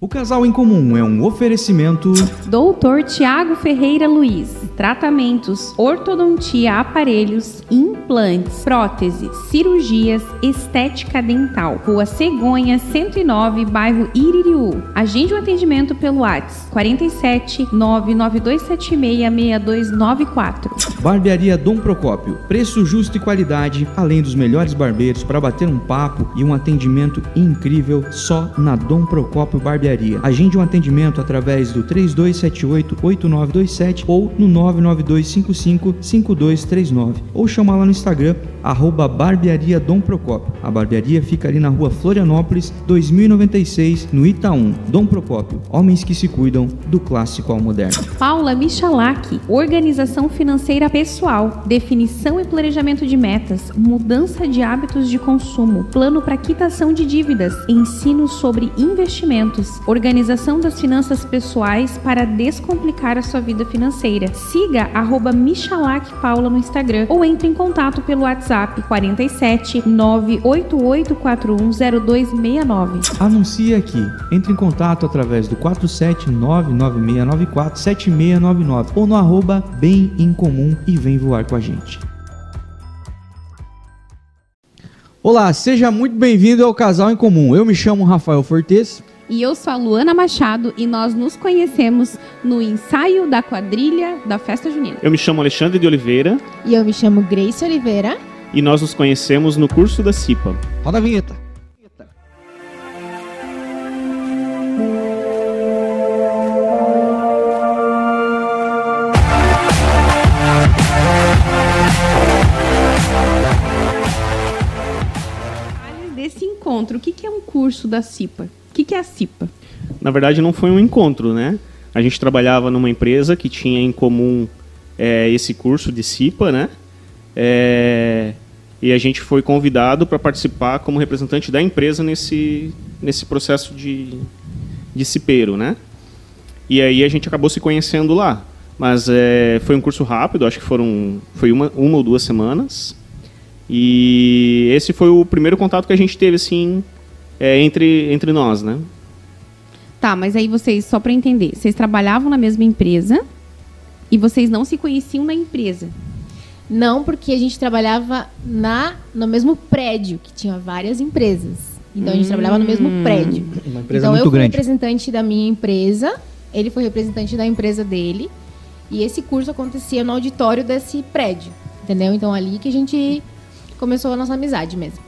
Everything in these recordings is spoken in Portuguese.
O Casal em Comum é um oferecimento. Doutor Tiago Ferreira Luiz. Tratamentos, ortodontia, aparelhos, implantes, próteses, cirurgias, estética dental. Rua Cegonha, 109, bairro Iririú. Agende o um atendimento pelo WhatsApp 47 99276 6294. Barbearia Dom Procópio. Preço justo e qualidade, além dos melhores barbeiros para bater um papo e um atendimento incrível só na Dom Procópio Barbearia. Agende um atendimento através do 3278-8927 ou no 99255-5239 ou chama lá no Instagram, arroba Barbearia Dom Procópio. A barbearia fica ali na rua Florianópolis, 2096, no Itaú. Dom Procópio, homens que se cuidam do clássico ao moderno. Paula Michalak, organização financeira pessoal, definição e planejamento de metas, mudança de hábitos de consumo, plano para quitação de dívidas, ensino sobre investimentos, organização das finanças pessoais para descomplicar a sua vida financeira. Siga arroba Paula no Instagram ou entre em contato pelo WhatsApp 47 988410269. Anuncie aqui. Entre em contato através do 47996947699 ou no arroba Bem em Comum e vem voar com a gente. Olá, seja muito bem-vindo ao Casal em Comum. Eu me chamo Rafael Fortes. E eu sou a Luana Machado e nós nos conhecemos no ensaio da quadrilha da festa junina. Eu me chamo Alexandre de Oliveira. E eu me chamo Grace Oliveira. E nós nos conhecemos no curso da CIPA. Roda a vinheta. Encontro, o que é um curso da CIPA? O que é a CIPA? Na verdade, não foi um encontro, né? A gente trabalhava numa empresa que tinha em comum é, esse curso de CIPA, né? É, e a gente foi convidado para participar como representante da empresa nesse, nesse processo de, de cipeiro, né? E aí a gente acabou se conhecendo lá. Mas é, foi um curso rápido, acho que foram foi uma, uma ou duas semanas. E esse foi o primeiro contato que a gente teve, assim, é, entre, entre nós, né? Tá, mas aí vocês, só para entender, vocês trabalhavam na mesma empresa e vocês não se conheciam na empresa? Não, porque a gente trabalhava na, no mesmo prédio, que tinha várias empresas. Então a gente hum, trabalhava no mesmo prédio. Uma empresa então muito eu fui grande. representante da minha empresa, ele foi representante da empresa dele. E esse curso acontecia no auditório desse prédio. Entendeu? Então ali que a gente começou a nossa amizade mesmo.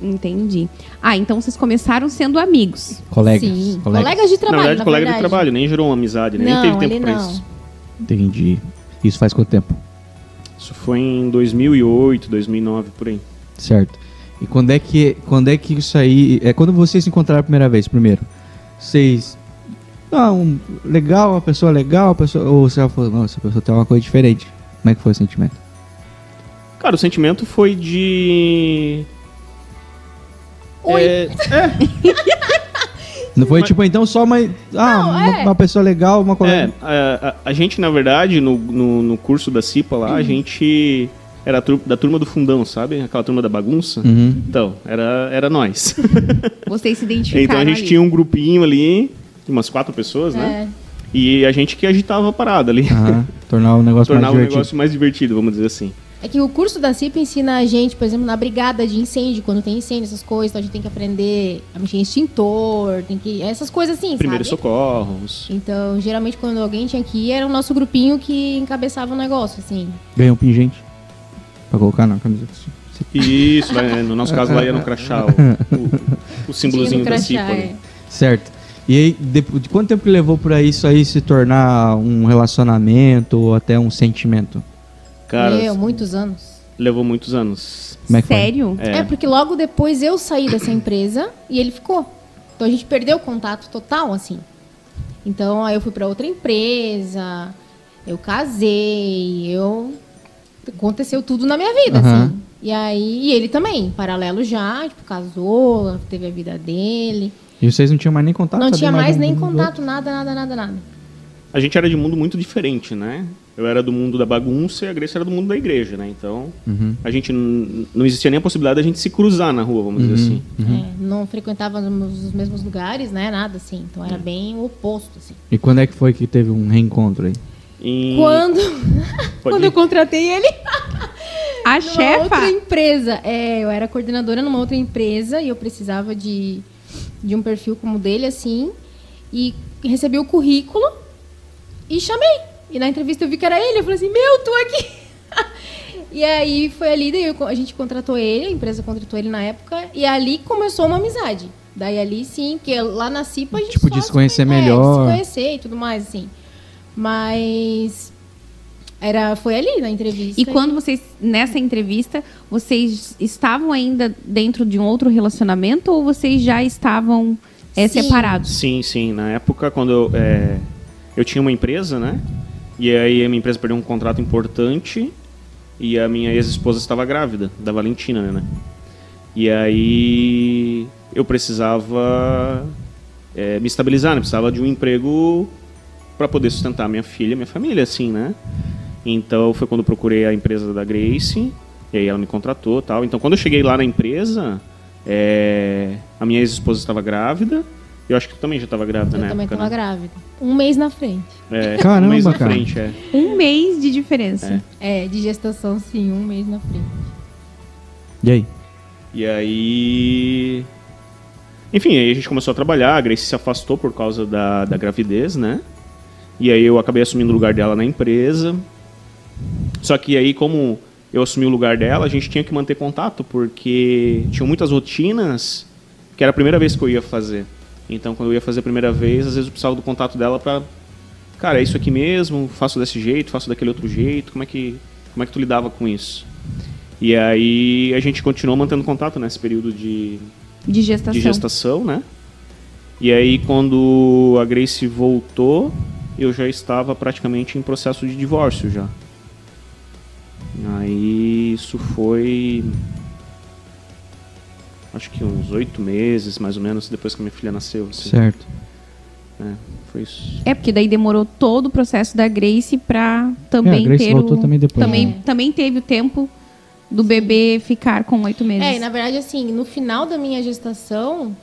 Entendi. Ah, então vocês começaram sendo amigos. Colegas. Sim, colegas. colegas de trabalho. na verdade, na colega verdade. de trabalho, nem gerou uma amizade, nem Não, teve tempo para não. isso. Entendi. Isso faz quanto tempo? Isso foi em 2008, 2009, por aí. Certo. E quando é que quando é que isso aí é quando vocês se encontraram a primeira vez primeiro? Vocês ah, um, legal, a pessoa legal, a pessoa ou você já falou, nossa, a pessoa tem uma coisa diferente. Como é que foi o sentimento? Cara, o sentimento foi de. Oi. É, Não foi Mas- tipo então só uma ah, Não, uma, é. uma pessoa legal, uma é, colega. a, a- a gente, na verdade, no, no, no curso da CIPA lá, a gente era da turma do fundão, sabe? Aquela turma da bagunça. Uhum. Então, era, era nós. Vocês se identificaram então a gente ali. tinha um grupinho ali, umas quatro pessoas, né? É. E a gente que agitava a parada ali. Aham. Tornar o negócio Tornar mais o divertido. negócio mais divertido, vamos dizer assim. É que o curso da CIP ensina a gente, por exemplo, na brigada de incêndio, quando tem incêndio, essas coisas, então a gente tem que aprender a mexer em extintor, tem que. Essas coisas assim, Primeiros sabe? socorros. Então, geralmente, quando alguém tinha que ir, era o nosso grupinho que encabeçava o negócio, assim. Ganhou um pingente pra colocar na camiseta. Isso, vai, no nosso caso lá ia no crachá, o, o, o símbolozinho da ali. é. Certo. E aí, de, de quanto tempo que levou pra isso aí se tornar um relacionamento ou até um sentimento? Cara, Meu, muitos anos. levou muitos anos. Como é que foi? Sério? É, É. porque logo depois eu saí dessa empresa e ele ficou. Então a gente perdeu o contato total, assim. Então aí eu fui pra outra empresa, eu casei, eu. Aconteceu tudo na minha vida, Aham. assim. E aí, e ele também, em paralelo já, tipo, casou, teve a vida dele. E vocês não tinham mais nem contato? não tinha mais nem contato, nada, nada, nada, nada. A gente era de mundo muito diferente, né? Eu era do mundo da bagunça e a Grace era do mundo da igreja, né? Então, Uhum. a gente não existia nem a possibilidade da gente se cruzar na rua, vamos dizer assim. É, não frequentávamos os mesmos lugares, né? Nada assim. Então era bem o oposto, assim. E quando é que foi que teve um reencontro aí? Em- Quando, quando eu contratei ele A numa chefa. outra empresa. É, eu era coordenadora numa outra empresa e eu precisava de, de um perfil como o dele, assim. E recebi o currículo e chamei. E na entrevista eu vi que era ele. Eu falei assim, meu, tu aqui. e aí foi ali, daí eu- a gente contratou ele, a empresa contratou ele na época. E ali começou uma amizade. Daí ali sim, porque lá na CIPA a gente Tipo, de se conhecer é, melhor. se conhecer e tudo mais, assim. Mas era, foi ali na entrevista. E quando vocês, nessa entrevista, vocês estavam ainda dentro de um outro relacionamento ou vocês já estavam é, Sim. separados? Sim, sim. Na época, quando eu, é, eu tinha uma empresa, né? E aí a minha empresa perdeu um contrato importante e a minha ex-esposa estava grávida, da Valentina, né? E aí eu precisava é, me estabilizar, né? Precisava de um emprego para poder sustentar minha filha, minha família, assim, né? Então foi quando eu procurei a empresa da Grace, e aí ela me contratou tal. Então quando eu cheguei lá na empresa, é, a minha ex-esposa estava grávida, eu acho que tu também já estava grávida Eu na também estava né? grávida. Um mês na frente. É, Caramba, um mês na cara. frente, é. Um mês de diferença. É, de gestação, sim, um mês na frente. E aí? E aí. Enfim, aí a gente começou a trabalhar, a Grace se afastou por causa da, da gravidez, né? E aí eu acabei assumindo o lugar dela na empresa. Só que aí, como eu assumi o lugar dela, a gente tinha que manter contato, porque tinham muitas rotinas que era a primeira vez que eu ia fazer. Então, quando eu ia fazer a primeira vez, às vezes eu precisava do contato dela pra. Cara, é isso aqui mesmo, faço desse jeito, faço daquele outro jeito, como é que, como é que tu lidava com isso? E aí a gente continuou mantendo contato nesse período de, De gestação. de gestação, né? E aí quando a Grace voltou, eu já estava praticamente em processo de divórcio já. Aí isso foi acho que uns oito meses mais ou menos depois que a minha filha nasceu. assim. Certo. É, foi isso. É, porque daí demorou todo o processo da Grace pra também É, a Grace ter voltou o... também depois, Também, né? também teve o tempo do bebê ficar com oito meses. É, e na verdade, assim, no final da minha gestação,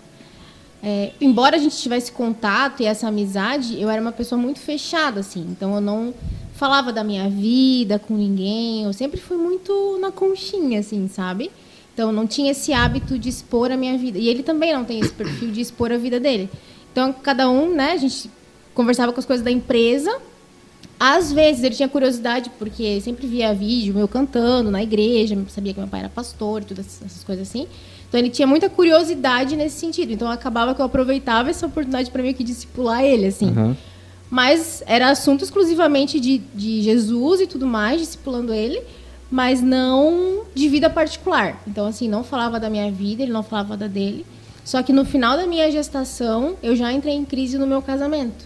é, embora a gente tivesse contato e essa amizade, eu era uma pessoa muito fechada, assim. Então eu não falava da minha vida com ninguém. Eu sempre fui muito na conchinha, assim, sabe? Então não tinha esse hábito de expor a minha vida. E ele também não tem esse perfil de expor a vida dele. Então cada um, né, a gente conversava com as coisas da empresa. Às vezes ele tinha curiosidade, porque sempre via vídeo meu cantando na igreja, sabia que meu pai era pastor e todas essas coisas assim. Então ele tinha muita curiosidade nesse sentido. Então acabava que eu aproveitava essa oportunidade para meio que discipular ele, assim. Aham. Mas era assunto exclusivamente de, de Jesus e tudo mais, discipulando ele, mas não de vida particular. Então, assim, não falava da minha vida, ele não falava da dele. Só que no final da minha gestação, eu já entrei em crise no meu casamento.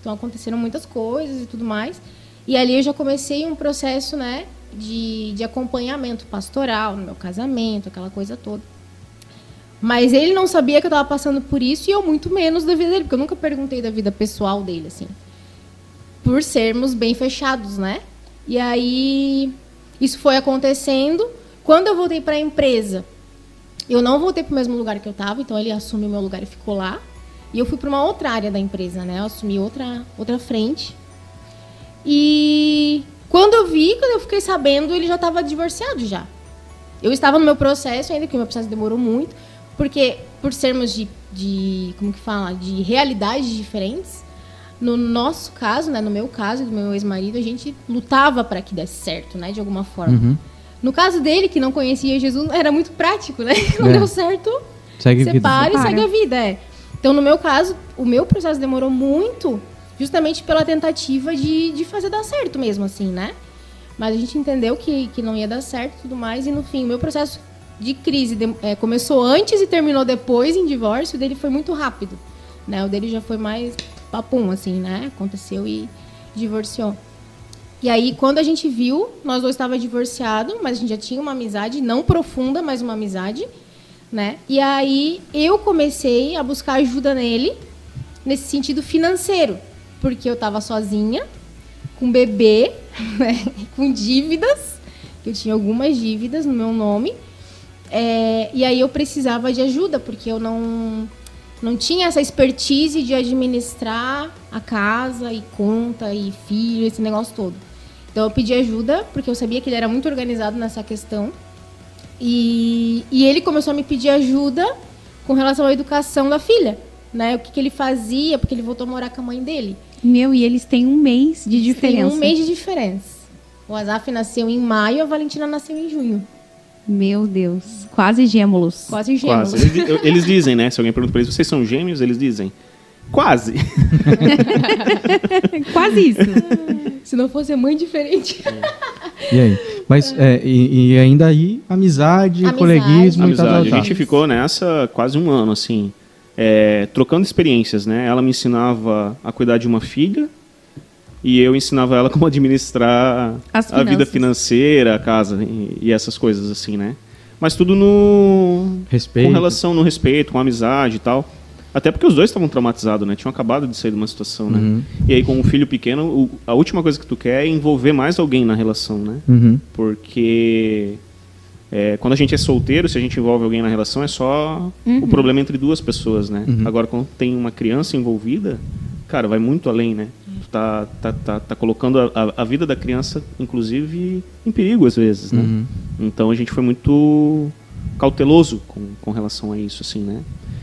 Então, aconteceram muitas coisas e tudo mais. E ali eu já comecei um processo, né, de, de acompanhamento pastoral no meu casamento, aquela coisa toda. Mas ele não sabia que eu estava passando por isso e eu muito menos da vida dele, porque eu nunca perguntei da vida pessoal dele, assim. Por sermos bem fechados, né? E aí isso foi acontecendo. Quando eu voltei para a empresa, eu não voltei para o mesmo lugar que eu estava, então ele assumiu meu lugar e ficou lá. E eu fui para uma outra área da empresa, né? Eu assumi outra, outra frente. E quando eu vi, quando eu fiquei sabendo, ele já estava divorciado já. Eu estava no meu processo, ainda que o meu processo demorou muito, porque por sermos de, de como que fala, de realidades diferentes, no nosso caso, né, no meu caso e do meu ex-marido, a gente lutava para que desse certo, né, de alguma forma. Uhum. No caso dele, que não conhecia Jesus, era muito prático, né? Não É. deu certo, Segue a vida. separa e segue a vida, é. Então, no meu caso, o meu processo demorou muito, justamente pela tentativa de, de fazer dar certo mesmo, assim, né? Mas a gente entendeu que, que não ia dar certo e tudo mais, e no fim, o meu processo de crise de- é, começou antes e terminou depois em divórcio, o dele foi muito rápido, né? O dele já foi mais papum, assim, né? Aconteceu e divorciou. E aí, quando a gente viu, nós dois estávamos divorciados, mas a gente já tinha uma amizade, não profunda, mas uma amizade, né? E aí, eu comecei a buscar ajuda nele, nesse sentido financeiro. porque eu tava sozinha, com bebê, né, com dívidas, que eu tinha algumas dívidas no meu nome. É, e aí eu precisava de ajuda, porque eu não, não tinha essa expertise de administrar a casa e conta e filho, esse negócio todo. Então eu pedi ajuda, porque eu sabia que ele era muito organizado nessa questão. E, e ele começou a me pedir ajuda com relação à educação da filha. Né? O que, que ele fazia, porque ele voltou a morar com a mãe dele. Meu, e eles têm um mês de Tem diferença. um mês de diferença. O Azaf nasceu em maio, a Valentina nasceu em junho. Meu Deus. Quase gêmeos. Quase gêmeos. Quase. Eles, eles dizem, né? Se alguém pergunta pra eles, vocês são gêmeos? Eles dizem, quase. Quase isso. Se não fosse a mãe diferente. E aí? Mas, é, e, e ainda aí, amizade, Amizade. coleguismo e tal, tal, Amizade. A tal. gente ficou nessa quase um ano, assim, é, trocando experiências, né? Ela me ensinava a cuidar de uma filha e eu ensinava ela como administrar a vida financeira, a casa e, e essas coisas, assim, né? Mas tudo no... Respeito. Com relação no respeito, com amizade e tal. Até porque os dois estavam traumatizados, né? Tinham acabado de sair de uma situação, né? Uhum. E aí, com um filho pequeno, o- a última coisa que tu quer é envolver mais alguém na relação, né? Uhum. Porque é, quando a gente é solteiro, se a gente envolve alguém na relação, é só Uhum. o problema entre duas pessoas, né? Uhum. Agora, quando tem uma criança envolvida, cara, vai muito além, né? Tá, tá, tá, tá colocando a, a- vida da criança, inclusive, em perigo às vezes, né? Uhum. Então a gente foi muito cauteloso com, com relação a isso, assim, né?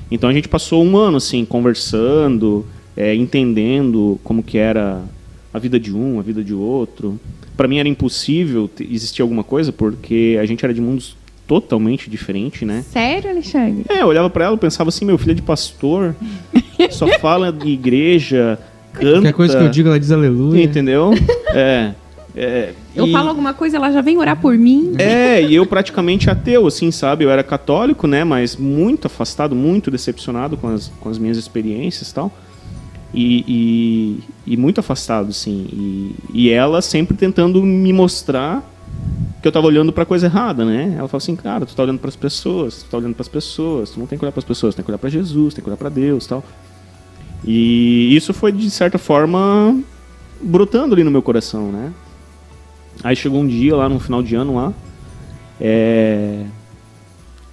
Então a gente passou um ano, assim, conversando, é, entendendo como que era a vida de um, a vida de outro. Para mim era impossível existir alguma coisa, porque a gente era de mundos totalmente diferentes, né? Sério, Alexandre? É, eu olhava para ela e pensava assim, meu filho é de pastor, só fala de igreja, canta... Qualquer coisa que eu digo, ela diz aleluia. Entendeu? É. é Eu e- falo alguma coisa, ela já vem orar por mim. é, e eu praticamente ateu, assim, sabe? Eu era católico, né? Mas muito afastado, muito decepcionado com as, com as minhas experiências e tal. E, e, e muito afastado, assim. E, e ela sempre tentando me mostrar que eu tava olhando pra coisa errada, né? Ela fala assim, cara, tu tá olhando pras pessoas, tu tá olhando pras pessoas, tu não tem que olhar pras pessoas, tu tem que olhar pra Jesus, tem que olhar pra Deus e tal. E isso foi, de certa forma, brotando ali no meu coração, né? Aí chegou um dia lá no final de ano lá, é,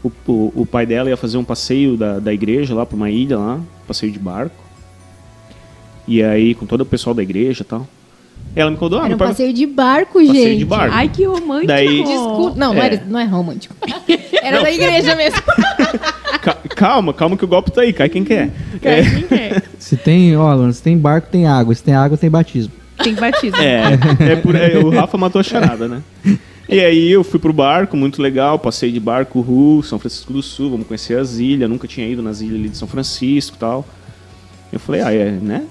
o, o, o pai dela ia fazer um passeio da, da igreja lá pra uma ilha lá, passeio de barco. E aí, com todo o pessoal da igreja e tal. Ela me contou, ah, Era um pai... passeio de barco, Passeio gente. de barco. Ai, que romântico. Daí- Desculpa. Não, não, É. era, não é romântico. Era da igreja mesmo. Ca- calma, calma que o golpe tá aí, cai quem quer. É, Quem quer? Se tem, ó, Luana, se tem barco, tem água. Se tem água, tem batismo. Tem batismo. É, é por aí, o Rafa matou a charada, né? E aí eu fui pro barco, muito legal, passei de barco, Ru, São Francisco do Sul, vamos conhecer as ilhas, nunca tinha ido nas ilhas ali de São Francisco e tal. Eu falei, ah, é, né?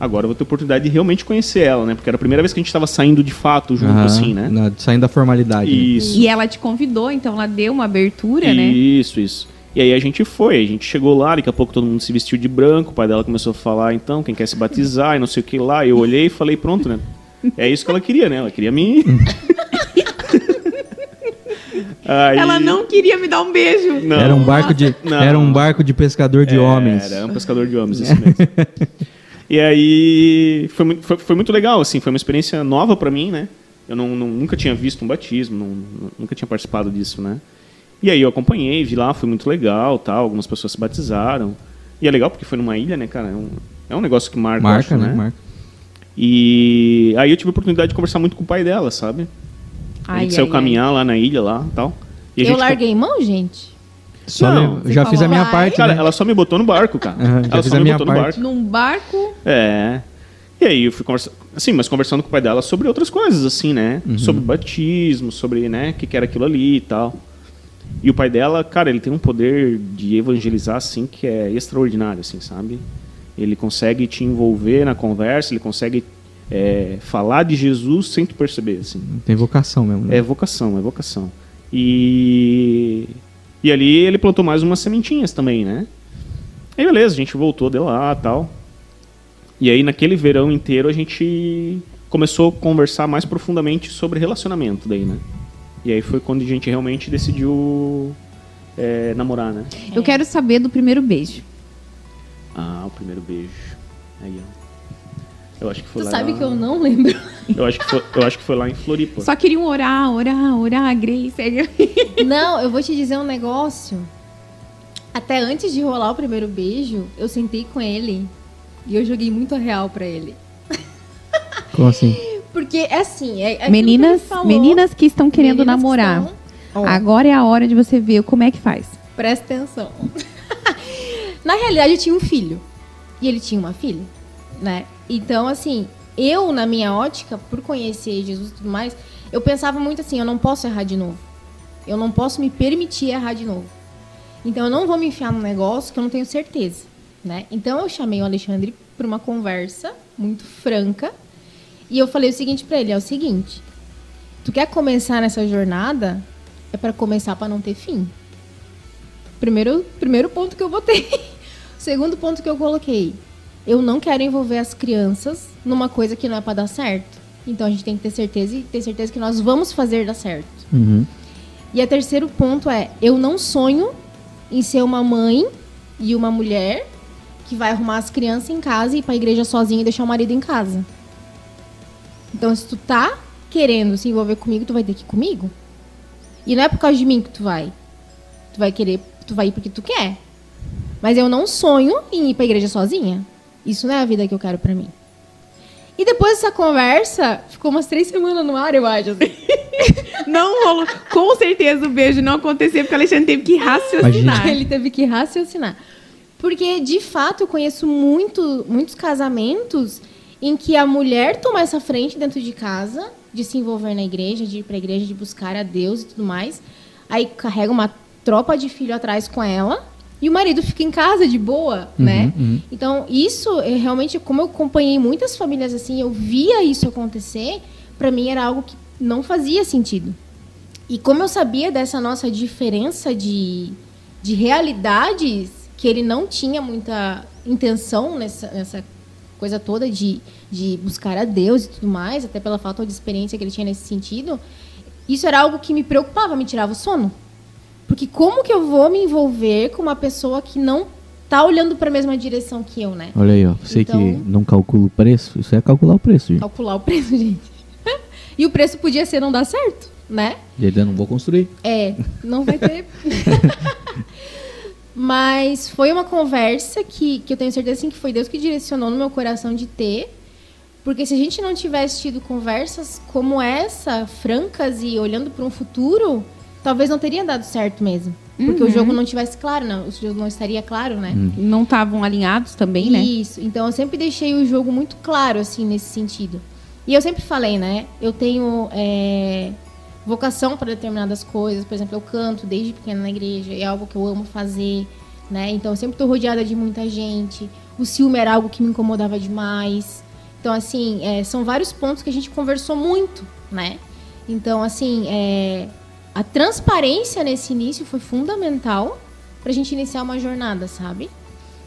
Agora eu vou ter oportunidade de realmente conhecer ela, né? Porque era a primeira vez que a gente tava saindo de fato junto, assim, né? na- saindo da formalidade. né? Isso. E ela te convidou, então ela deu uma abertura, né? Isso, isso. E aí a gente foi, a gente chegou lá, daqui a pouco todo mundo se vestiu de branco, o pai dela começou a falar, então, quem quer se batizar e não sei o que lá. Eu olhei e falei, pronto, né? É isso que ela queria, né? Ela queria me. Aí- Ela não queria me dar um beijo. Não. Era um barco de, Não. era um barco de pescador de homens. Era um pescador de homens, isso mesmo. e aí foi, muito- foi, foi muito legal, assim, foi uma experiência nova pra mim, né? Eu não, não- nunca tinha visto um batismo, não- nunca tinha participado disso, né? E aí eu acompanhei, vi lá, foi muito legal, tal, algumas pessoas se batizaram. E é legal porque foi numa ilha, né, cara? É um, é um negócio que marca, Marca, acho, né? Marca. E aí eu tive a oportunidade de conversar muito com o pai dela, sabe? a Ai, gente saiu ai, caminhar lá na ilha, lá, tal. E a Eu gente larguei mão, gente. Só Não, já fiz a minha parte, Cara, né? ela só me botou no barco, cara. Já ela fiz só a me minha botou no parte. barco. Num barco. É. E aí eu fui conversando, assim, mas conversando com o pai dela sobre outras coisas, assim, né? Sobre batismo, sobre, né, o que, que era aquilo ali e tal. E o pai dela, cara, ele tem um poder de evangelizar, assim, que é extraordinário, assim, sabe? Ele consegue te envolver na conversa, ele consegue é, falar de Jesus sem tu perceber, assim. Tem vocação mesmo, né? É vocação, é vocação. E, e ali ele plantou mais umas sementinhas também, né? Aí beleza, a gente voltou de lá tal. E aí naquele verão inteiro a gente começou a conversar mais profundamente sobre relacionamento daí, né? E aí foi quando a gente realmente decidiu é, namorar, né? Eu quero saber do primeiro beijo. Ah, o primeiro beijo. Aí, ó. Eu acho que foi Tu lá. sabe que eu não lembro. Eu acho que foi, eu acho que foi lá em Floripa. Só queriam orar, orar, orar, Grace. Não, eu vou te dizer um negócio. Até antes de rolar o primeiro beijo, eu sentei com ele e eu joguei muito a real pra ele. Como assim? Porque, é assim, é, é aquilo que Meninas, falou. meninas que estão querendo Meninas que namorar. estão- Agora é a hora de você ver como é que faz. Presta atenção. Na realidade, eu tinha um filho. E ele tinha uma filha, né? Então, assim, eu, na minha ótica, por conhecer Jesus e tudo mais, eu pensava muito assim, eu não posso errar de novo. Eu não posso me permitir errar de novo. Então, eu não vou me enfiar num negócio que eu não tenho certeza, né? Então, eu chamei o Alexandre para uma conversa muito franca. E eu falei o seguinte para ele, é o seguinte, tu quer começar nessa jornada, é para começar para não ter fim. Primeiro, primeiro ponto que eu botei. Segundo ponto que eu coloquei. Eu não quero envolver as crianças numa coisa que não é para dar certo. Então a gente tem que ter certeza e ter certeza que nós vamos fazer dar certo. Uhum. E o terceiro ponto é, eu não sonho em ser uma mãe e uma mulher que vai arrumar as crianças em casa e ir pra igreja sozinha e deixar o marido em casa. Então, se tu tá querendo se envolver comigo, tu vai ter que ir comigo. E não é por causa de mim que tu vai. Tu vai querer, tu vai ir porque tu quer. Mas eu não sonho em ir pra igreja sozinha. Isso não é a vida que eu quero pra mim. E depois dessa conversa, ficou umas três semanas no ar, eu acho. assim. Não rolou. Com certeza o beijo não aconteceu porque o Alexandre teve que raciocinar. Ele teve que raciocinar. Porque, de fato, eu conheço muito, muitos casamentos em que a mulher toma essa frente dentro de casa, de se envolver na igreja, de ir para a igreja, de buscar a Deus e tudo mais. Aí carrega uma tropa de filho atrás com ela. E o marido fica em casa de boa, né? uhum. Então, isso, é, realmente, como eu acompanhei muitas famílias assim, eu via isso acontecer, para mim era algo que não fazia sentido. E como eu sabia dessa nossa diferença de, de realidades, que ele não tinha muita intenção nessa, nessa coisa toda de, de buscar a Deus e tudo mais, até pela falta de experiência que ele tinha nesse sentido, isso era algo que me preocupava, me tirava o sono. Porque como que eu vou me envolver com uma pessoa que não tá olhando para a mesma direção que eu, né? Olha aí, ó. Você Então- que não calcula o preço, isso é calcular o preço, gente. Calcular o preço, gente. e o preço podia ser não dar certo, né? E ainda não vou construir. É, não vai ter. Mas foi uma conversa que, que eu tenho certeza assim, que foi Deus que direcionou no meu coração de ter. Porque se a gente não tivesse tido conversas como essa, francas e olhando para um futuro, talvez não teria dado certo mesmo. Porque o jogo não tivesse claro, não, o jogo não estaria claro, né? Não estavam alinhados também, né? Isso. Então eu sempre deixei o jogo muito claro, assim, nesse sentido. E eu sempre falei, né? Eu tenho é, vocação para determinadas coisas. Por exemplo, eu canto desde pequena na igreja. É algo que eu amo fazer, né? Então eu sempre estou rodeada de muita gente. O ciúme era algo que me incomodava demais. Então, assim, é, são vários pontos que a gente conversou muito, né? Então, assim, é, a transparência nesse início foi fundamental pra gente iniciar uma jornada, sabe?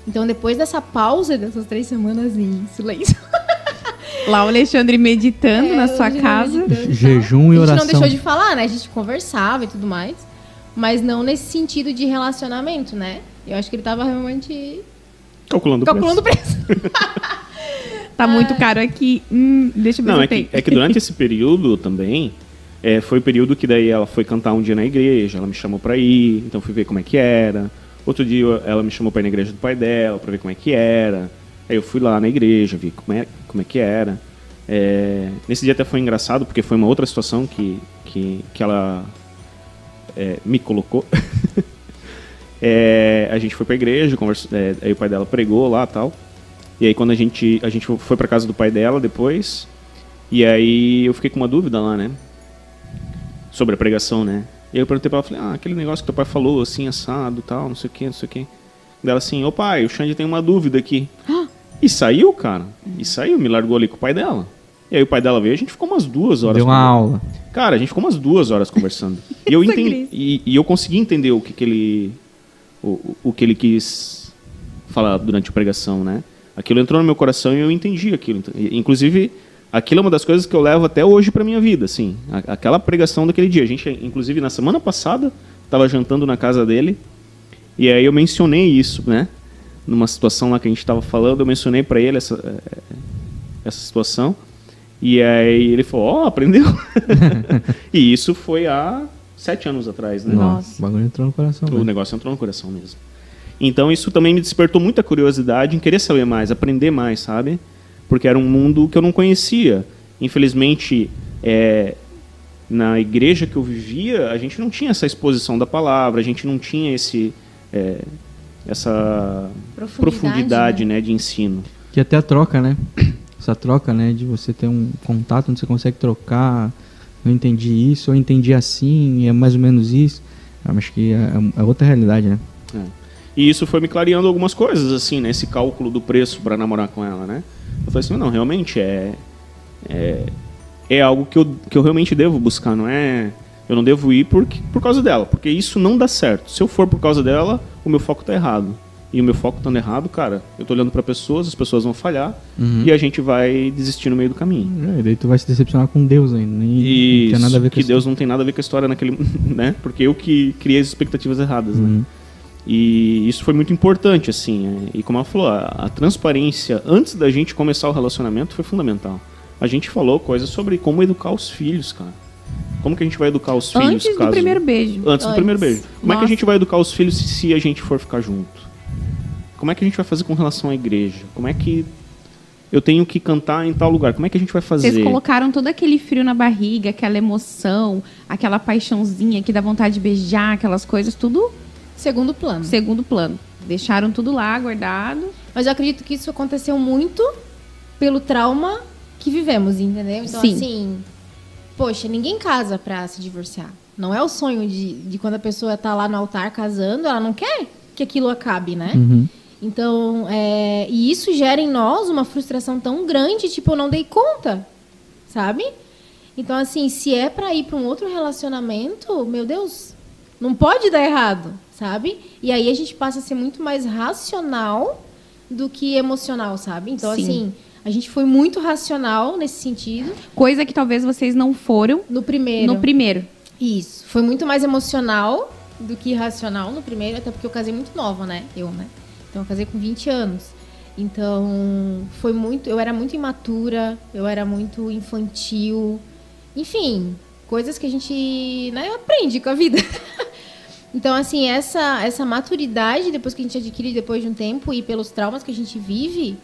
Então, depois dessa pausa, dessas três semanas em silêncio. Lá o Alexandre meditando É, na sua casa. e Jejum e tal. A gente oração. não deixou de falar, né? A gente conversava e tudo mais. Mas não nesse sentido de relacionamento, né? Eu acho que ele tava realmente Calculando o calculando o preço. preço. Tá muito caro aqui. Hum, deixa eu ver Não, é que, é que durante esse período também, é, foi o período que daí ela foi cantar um dia na igreja, ela me chamou pra ir, então fui ver como é que era. Outro dia ela me chamou pra ir na igreja do pai dela, pra ver como é que era. Aí eu fui lá na igreja, vi como é, como é que era. É, nesse dia até foi engraçado, porque foi uma outra situação que, que, que ela é, me colocou. É, a gente foi pra igreja, conversa, é, aí o pai dela pregou lá tal. E aí quando a gente, a gente foi pra casa do pai dela depois, e aí eu fiquei com uma dúvida lá, né? Sobre a pregação, né? E aí eu perguntei pra ela, falei, ah, aquele negócio que teu pai falou, assim, assado, tal, não sei o que, não sei o que. Dela assim, ô pai, o Xande tem uma dúvida aqui. E saiu, cara. E saiu, me largou ali com o pai dela. E aí o pai dela veio, a gente ficou umas duas horas. Deu uma aula. Cara, a gente ficou umas duas horas conversando. E eu entendi. E, e eu consegui entender o que, que ele. O, o- que ele quis falar durante a pregação, né? Aquilo entrou no meu coração e eu entendi aquilo. Então, Inclusive, aquilo é uma das coisas que eu levo até hoje pra minha vida, assim. Aquela pregação daquele dia. A gente, inclusive, na semana passada, estava jantando na casa dele. E aí eu mencionei isso, né? Numa situação lá que a gente estava falando, eu mencionei pra ele essa, eh, essa situação. E aí ele falou, ó, aprendeu. e isso foi há sete anos atrás, né? Nossa, o bagulho entrou no coração. O né? negócio entrou no coração mesmo. Então isso também me despertou muita curiosidade em querer saber mais, aprender mais, sabe? Porque era um mundo que eu não conhecia. Infelizmente, é, na igreja que eu vivia, a gente não tinha essa exposição da palavra, a gente não tinha esse, é, essa Profundidade, profundidade né, de ensino. Que até a troca, né? Essa troca, né? De você ter um contato onde você consegue trocar. Eu entendi isso, eu entendi assim, é mais ou menos isso. Eu acho que é, é outra realidade, né? É. E isso foi me clareando algumas coisas, assim, né? Esse cálculo do preço para namorar com ela, né? Eu falei assim, não, realmente é, é, é algo que eu, que eu realmente devo buscar, não é... Eu não devo ir por, por causa dela, porque isso não dá certo. Se eu for por causa dela, o meu foco tá errado. E o meu foco estando errado, cara, eu tô olhando para pessoas, as pessoas vão falhar Uhum. e a gente vai desistir no meio do caminho. É, e daí tu vai se decepcionar com Deus ainda. Nem, E não tem nada a ver com que. Deus não tem nada a ver com a história naquele, né? Porque eu que criei as expectativas erradas, né? Uhum. E isso foi muito importante, assim. é, E como ela falou, a, a transparência antes da gente começar o relacionamento foi fundamental. A gente falou coisas sobre como educar os filhos, cara. Como que a gente vai educar os filhos? Antes do caso- primeiro beijo. Antes do Antes. primeiro beijo. Como é que a Nossa. gente vai educar os filhos se, se a gente for ficar junto? Como é que a gente vai fazer com relação à igreja? Como é que eu tenho que cantar em tal lugar? Como é que a gente vai fazer? Vocês colocaram todo aquele frio na barriga, aquela emoção, aquela paixãozinha que dá vontade de beijar, aquelas coisas, tudo Segundo plano. segundo plano. Deixaram tudo lá guardado. Mas eu acredito que isso aconteceu muito pelo trauma que vivemos, entendeu? Então, Sim. assim, poxa, ninguém casa pra se divorciar. Não é o sonho de, de quando a pessoa tá lá no altar casando, ela não quer que aquilo acabe, né? Uhum. Então, é, e isso gera em nós uma frustração tão grande, tipo, eu não dei conta, sabe? Então, assim, se é pra ir pra um outro relacionamento, meu Deus, não pode dar errado, sabe? E aí a gente passa a ser muito mais racional do que emocional, sabe? Então, Sim. assim, a gente foi muito racional nesse sentido Coisa que talvez vocês não foram no primeiro. no primeiro. Isso. Foi muito mais emocional do que racional no primeiro, até porque eu casei muito nova, né? Eu, né? Então eu casei com 20 anos. Então, foi muito, eu era muito imatura, eu era muito infantil. Enfim, coisas que a gente, né, aprende com a vida. Então, assim, essa, essa maturidade, depois que a gente adquire depois de um tempo e pelos traumas que a gente vive,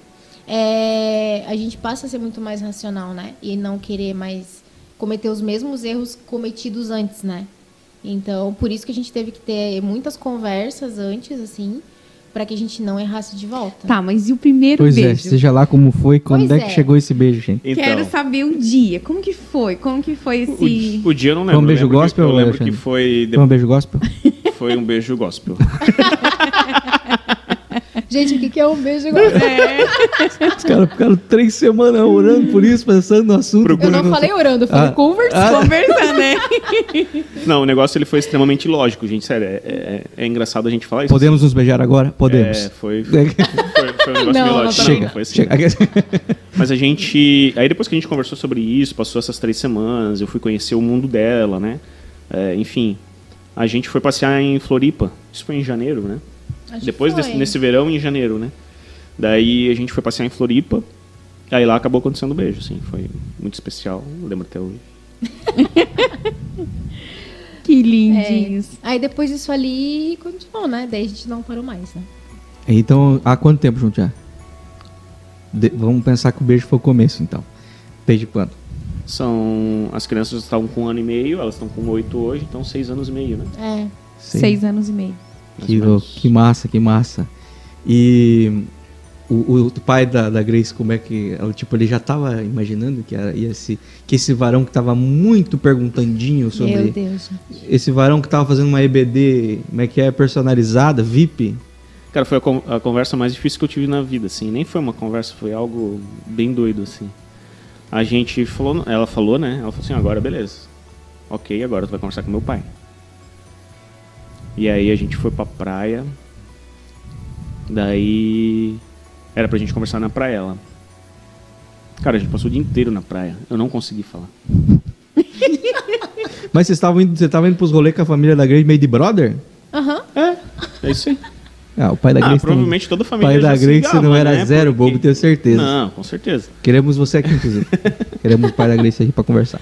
é, a gente passa a ser muito mais racional, né? E não querer mais cometer os mesmos erros cometidos antes, né? Então, por isso que a gente teve que ter muitas conversas antes, assim, para que a gente não errasse de volta. Tá, mas e o primeiro Pois é, beijo? seja lá como foi, quando Pois é que é. chegou esse beijo, gente? Então, Quero saber o dia. Como que foi? Como que foi o, esse... o dia eu não Foi lembro. um beijo eu lembro gospel, Que, eu lembro Alexandre? que foi, Foi um beijo gospel? foi um beijo gospel. Gente, o que, que é um beijo agora? Os caras ficaram três semanas orando por isso, pensando no assunto. Eu não falei orando, eu falei Ah. conversando. Conversar, né? Não, o negócio ele foi extremamente lógico, gente. Sério, é, é- é engraçado a gente falar isso. Podemos nos beijar agora? Podemos. É, foi, foi, foi, foi um negócio Não, meio não lógico. não, Chega, foi assim. chega. Mas a gente. Aí depois que a gente conversou sobre isso, passou essas três semanas, eu fui conhecer o mundo dela, né? É, enfim, a gente foi passear em Floripa. Isso foi em janeiro, né? Acho que depois foi. desse, nesse verão, em janeiro, né? Daí a gente foi passear em Floripa. Aí lá acabou acontecendo o beijo, assim. Foi muito especial. Eu lembro até hoje. Que lindinhos. Aí depois disso ali, continuou, né? Daí a gente não parou mais, né? Então, há quanto tempo junto já? De- vamos pensar que o beijo foi o começo, então. Desde quando? São. As crianças estavam com um ano e meio, elas estão com oito hoje, então seis anos e meio, né? É. Sei. Seis anos e meio. Que, que massa, que massa. E o, o pai da, da Grace, como é que. ela, Tipo, ele já tava imaginando que era, ia se, que esse varão que tava muito perguntandinho Meu sobre. Deus. Esse varão que tava fazendo uma EBD, como é que é, personalizada, VIP. Cara, foi a, a conversa mais difícil que eu tive na vida, assim. Nem foi uma conversa, foi algo bem doido, assim. A gente falou, ela falou, né? Ela falou assim, agora beleza. Ok, agora tu vai conversar com meu pai. E aí a gente foi pra praia. Daí era pra gente conversar na praia lá. Cara, a gente passou o dia inteiro na praia. Eu não consegui falar. Mas vocês estavam indo, você tava indo pros rolês com a família da Grace meio de brother? Aham. É, é isso aí. Ah, o pai da Ah, Grace provavelmente toda a O família pai da Grace ligava, não era né? zero Porque- bobo, tenho certeza. Não, com certeza. Queremos você aqui, inclusive. Queremos o pai da Grace aqui pra conversar.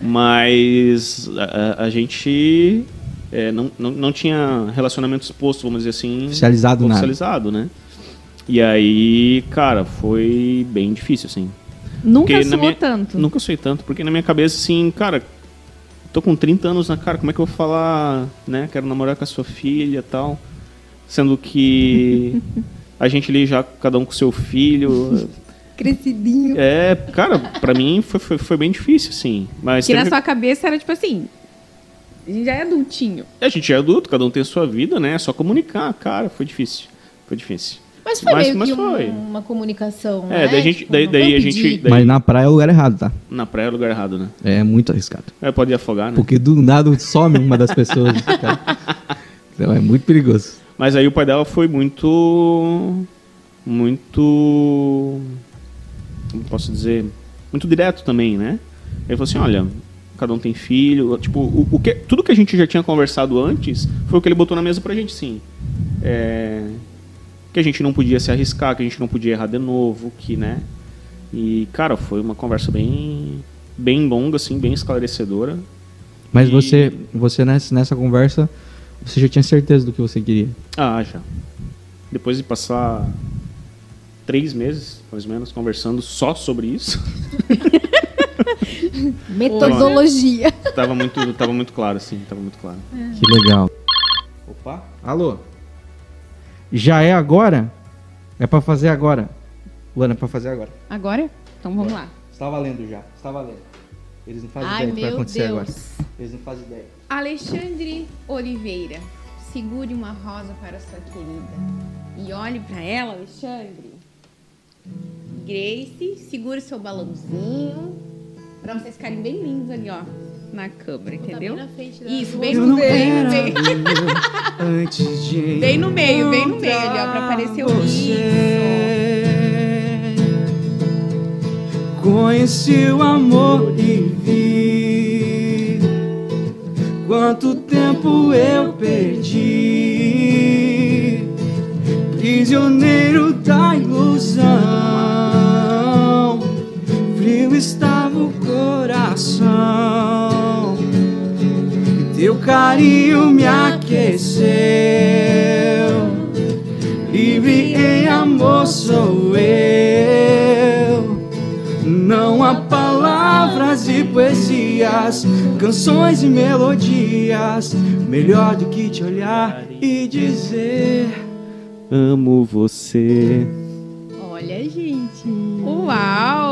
Mas a- a gente é, não, não, não tinha relacionamento exposto, vamos dizer assim. Oficializado nada. oficializado, né? E aí, cara, foi bem difícil, assim. Nunca Porque suou minha- tanto. Nunca sei tanto, porque na minha cabeça, assim, cara, tô com 30 anos na cara, como é que eu vou falar, né? Quero namorar com a sua filha e tal. Sendo que a gente ali já, cada um com seu filho. Crescidinho. É, cara, pra mim foi, foi, foi bem difícil, assim. Mas Que na sua cabeça era tipo assim. A gente já é adultinho. a gente é adulto, cada um tem a sua vida, né? É só comunicar, cara, foi difícil. Foi difícil. Mas foi Mas- meio mas que um- foi. uma comunicação, É, né? daí a gente- Tipo, daí- daí a gente-. Daí- Mas na praia é o lugar errado, tá? Na praia é lugar errado, né? É muito arriscado. É, pode afogar, né? Porque do nada some uma das pessoas. cara. Então é muito perigoso. Mas aí o pai dela foi muito. Muito. Como posso dizer? Muito direto também, né? Ele falou assim: olha, cada um tem filho. Tipo, o, o que, tudo que a gente já tinha conversado antes foi o que ele botou na mesa pra gente, sim. É, que a gente não podia se arriscar, que a gente não podia errar de novo, que, né? E, cara, foi uma conversa bem. Bem longa, assim, bem esclarecedora. Mas E- você, você nessa, nessa conversa, você já tinha certeza do que você queria. Ah, já. Depois de passar três meses, mais ou menos, conversando só sobre isso, Metodologia. tava muito, tava muito claro, assim, tava muito claro. Que legal. Opa, alô? Já é agora? É pra fazer agora. Luana, é pra fazer agora. Agora? Então vamos lá. Está valendo já, está valendo. Eles não fazem Ai, ideia do que vai acontecer Deus. agora. Eles não fazem ideia. Alexandre Oliveira, segure uma rosa para sua querida. E olhe para ela, Alexandre. Grace, segure seu balãozinho. Para vocês ficarem bem lindos ali, ó. Na câmera, entendeu? bem na frente da Isso, bem no meio, bem, Antes de bem no meio, bem no meio ali, ó, pra aparecer o isso. Conheci o amor e vi quanto tempo eu perdi, prisioneiro da ilusão. Coração, e teu carinho me aqueceu. Livre em amor sou eu. Não há palavras e poesias, canções e melodias, melhor do que te olhar e dizer: Amo você. Olha, gente. Uau!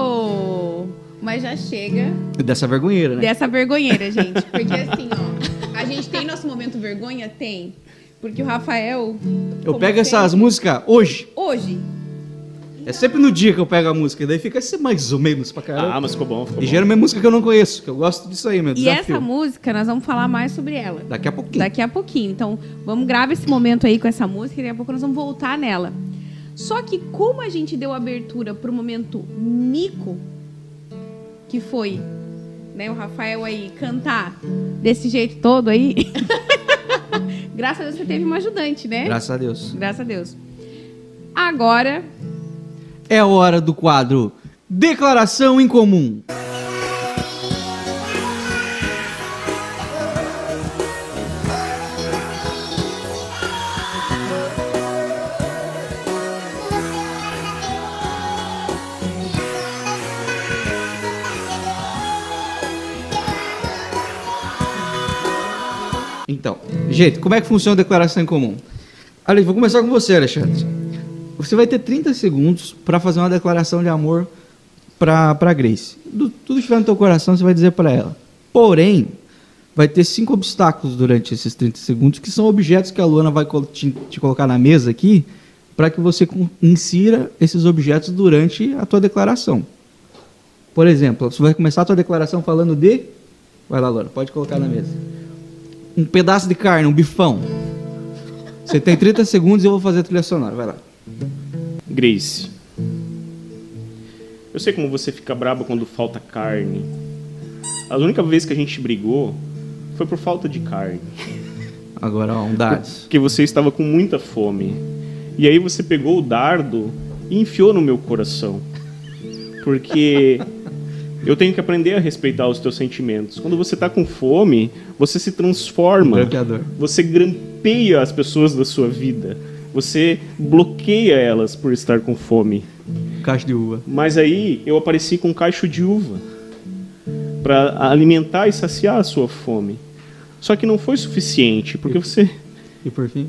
Mas já chega Dessa vergonheira, né? dessa vergonheira, gente. Porque assim, ó, a gente tem nosso momento vergonha? Tem. Porque o Rafael. Eu pego essas músicas hoje. Hoje. É sempre no dia que eu pego a música, daí fica assim mais ou menos pra Ah, caramba. mas ficou bom, ficou e bom. geralmente é música que eu não conheço, que eu gosto disso aí, meu E desafio. essa música, nós vamos falar mais sobre ela. Daqui a pouquinho. Daqui a pouquinho. Então, vamos gravar esse momento aí com essa música e daqui a pouco nós vamos voltar nela. Só que como a gente deu abertura pro momento mico, que foi, né, o Rafael aí cantar desse jeito todo aí. Graças a Deus você teve uma ajudante, né? Graças a Deus. Graças a Deus. Agora, É hora do quadro Declaração em Comum. Então, gente, como é que funciona a declaração em comum? Ale, vou começar com você, Alexandre. Você vai ter 30 segundos para fazer uma declaração de amor para Grace. Do- tudo que estiver no teu coração, você vai dizer para ela. Porém, vai ter cinco obstáculos durante esses 30 segundos, que são objetos que a Luana vai te, te colocar na mesa aqui, para que você insira esses objetos durante a tua declaração. Por exemplo, você vai começar a tua declaração falando de... Vai lá, Luana, pode colocar na mesa. Um pedaço de carne, um bifão. Você tem 30 segundos e eu vou fazer a trilha sonora. Vai lá. Grace. Eu sei como você fica braba quando falta carne. A única vez que a gente brigou foi por falta de carne. Agora, ó, um dados. Porque você estava com muita fome. E aí você pegou o dardo e enfiou no meu coração. Porque eu tenho que aprender a respeitar os teus sentimentos. Quando você está com fome, você se transforma. Grampeador. Você grampeia as pessoas da sua vida. Você bloqueia elas por estar com fome. Caixa de uva. Mas aí eu apareci com um cacho de uva para alimentar e saciar a sua fome. Só que não foi suficiente, porque você. E por fim,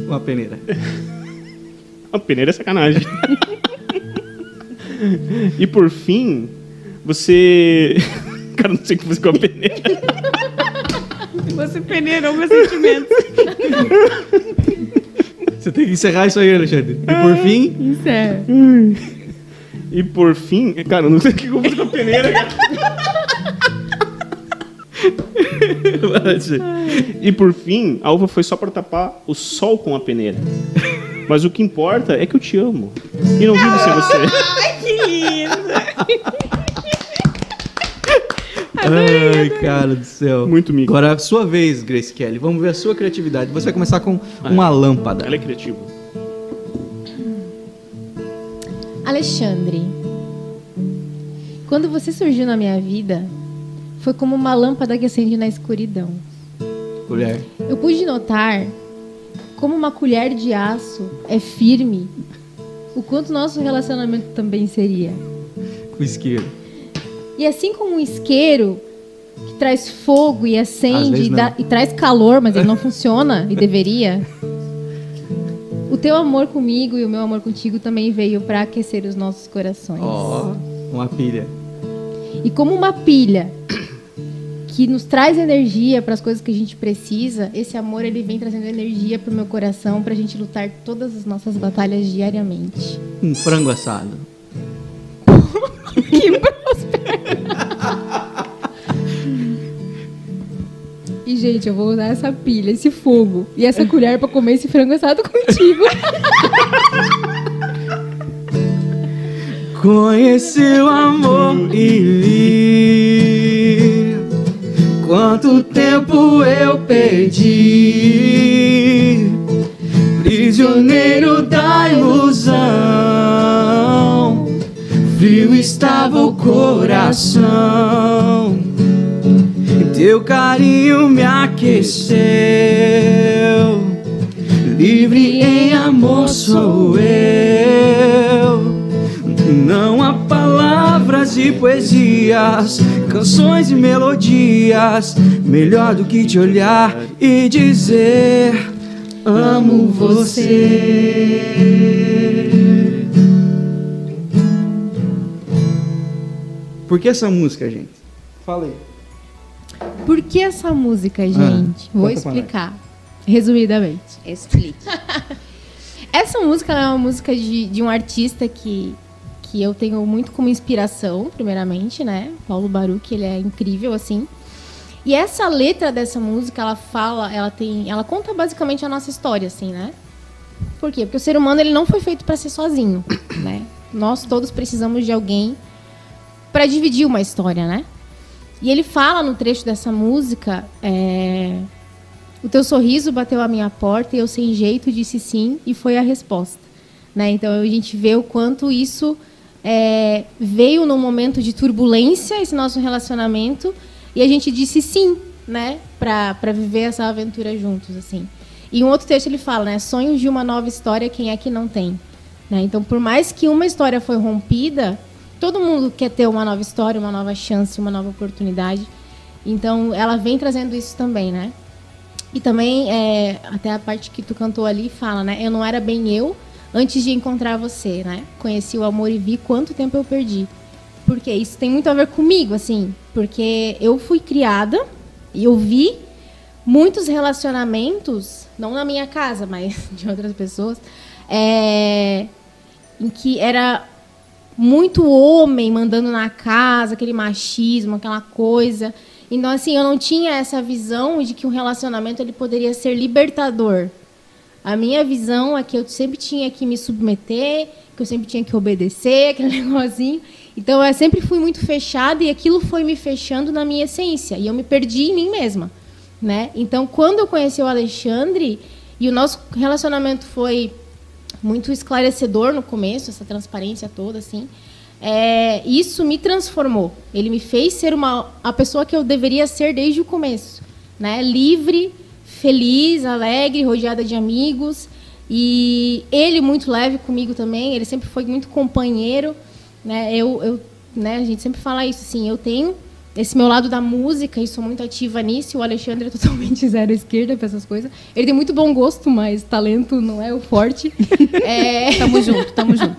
uma peneira. A peneira é sacanagem. e por fim, você. Cara, não sei o que fazer com a peneira. Você peneirou meus sentimentos. Você tem que encerrar isso aí, Alexandre. E por fim, Isso é. E por fim, cara, não sei o que eu vou fazer com a peneira, cara. E por fim, a uva foi só para tapar o sol com a peneira. Mas o que importa é que eu te amo. E não vivo sem você. Que lindo. Ai, cara do céu. Muito mico. Agora é a sua vez, Grace Kelly. Vamos ver a sua criatividade. Você vai começar com uma lâmpada. Ela é criativa. Alexandre, quando você surgiu na minha vida, foi como uma lâmpada que acende na escuridão. Colher. Eu pude notar como uma colher de aço é firme, o quanto nosso relacionamento também seria. Com isqueiro. E assim como um isqueiro que traz fogo e acende e, dá- e traz calor, mas ele não funciona e deveria. O teu amor comigo e o meu amor contigo também veio para aquecer os nossos corações. Ó, uma pilha. E como uma pilha que nos traz energia para as coisas que a gente precisa, esse amor ele vem trazendo energia para o meu coração para a gente lutar todas as nossas batalhas diariamente. Um frango assado. E gente, eu vou usar essa pilha, esse fogo e essa colher para comer esse frango assado contigo. Conheci o amor e vi quanto tempo eu perdi, prisioneiro da ilusão. Estava o coração, teu carinho me aqueceu. Livre em amor sou eu. Não há palavras e poesias, canções e melodias, melhor do que te olhar e dizer: Amo você. Por que essa música, gente? Fala aí. Por que essa música, gente? Vou pra nós. explicar resumidamente. Explique. Essa música é uma música de, de um artista que, que eu tenho muito como inspiração, primeiramente, né? Paulo Baruch, ele é incrível, assim. E essa letra dessa música, ela fala, ela tem, ela conta basicamente a nossa história, assim, né? Por quê? Porque o ser humano ele não foi feito para ser sozinho, né? Nós todos precisamos de alguém para dividir uma história, né? E ele fala no trecho dessa música, é, o teu sorriso bateu à minha porta e eu sem jeito disse sim e foi a resposta, né? Então a gente vê o quanto isso é, veio num momento de turbulência esse nosso relacionamento e a gente disse sim, né? Para viver essa aventura juntos, assim. E um outro texto ele fala, né? Sonhos de uma nova história, quem é que não tem? Né? Então, por mais que uma história foi rompida, todo mundo quer ter uma nova história, uma nova chance, uma nova oportunidade. Então, ela vem trazendo isso também, né? E também, é, até a parte que tu cantou ali fala, né? Eu não era bem eu antes de encontrar você, né? Conheci o amor e vi quanto tempo eu perdi. Porque isso tem muito a ver comigo, assim. Porque eu fui criada e eu vi muitos relacionamentos, não na minha casa, mas de outras pessoas, é, em que era muito homem mandando na casa, aquele machismo, aquela coisa. Então, assim, eu não tinha essa visão de que um relacionamento ele poderia ser libertador. A minha visão é que eu sempre tinha que me submeter, que eu sempre tinha que obedecer, aquele negocinho. Então, eu sempre fui muito fechada e aquilo foi me fechando na minha essência. E eu me perdi em mim mesma. Né? Então, quando eu conheci o Alexandre e o nosso relacionamento foi muito esclarecedor no começo, essa transparência toda, assim. É, isso me transformou. Ele me fez ser uma, a pessoa que eu deveria ser desde o começo. Né? Livre, feliz, alegre, rodeada de amigos. E ele muito leve comigo também. Ele sempre foi muito companheiro. Né? Eu, eu, né? A gente sempre fala isso, assim, eu tenho esse meu lado da música e sou muito ativa nisso. O Alexandre é totalmente zero esquerda para essas coisas. Ele tem muito bom gosto, mas talento não é o forte. é... Tamo junto, tamo junto.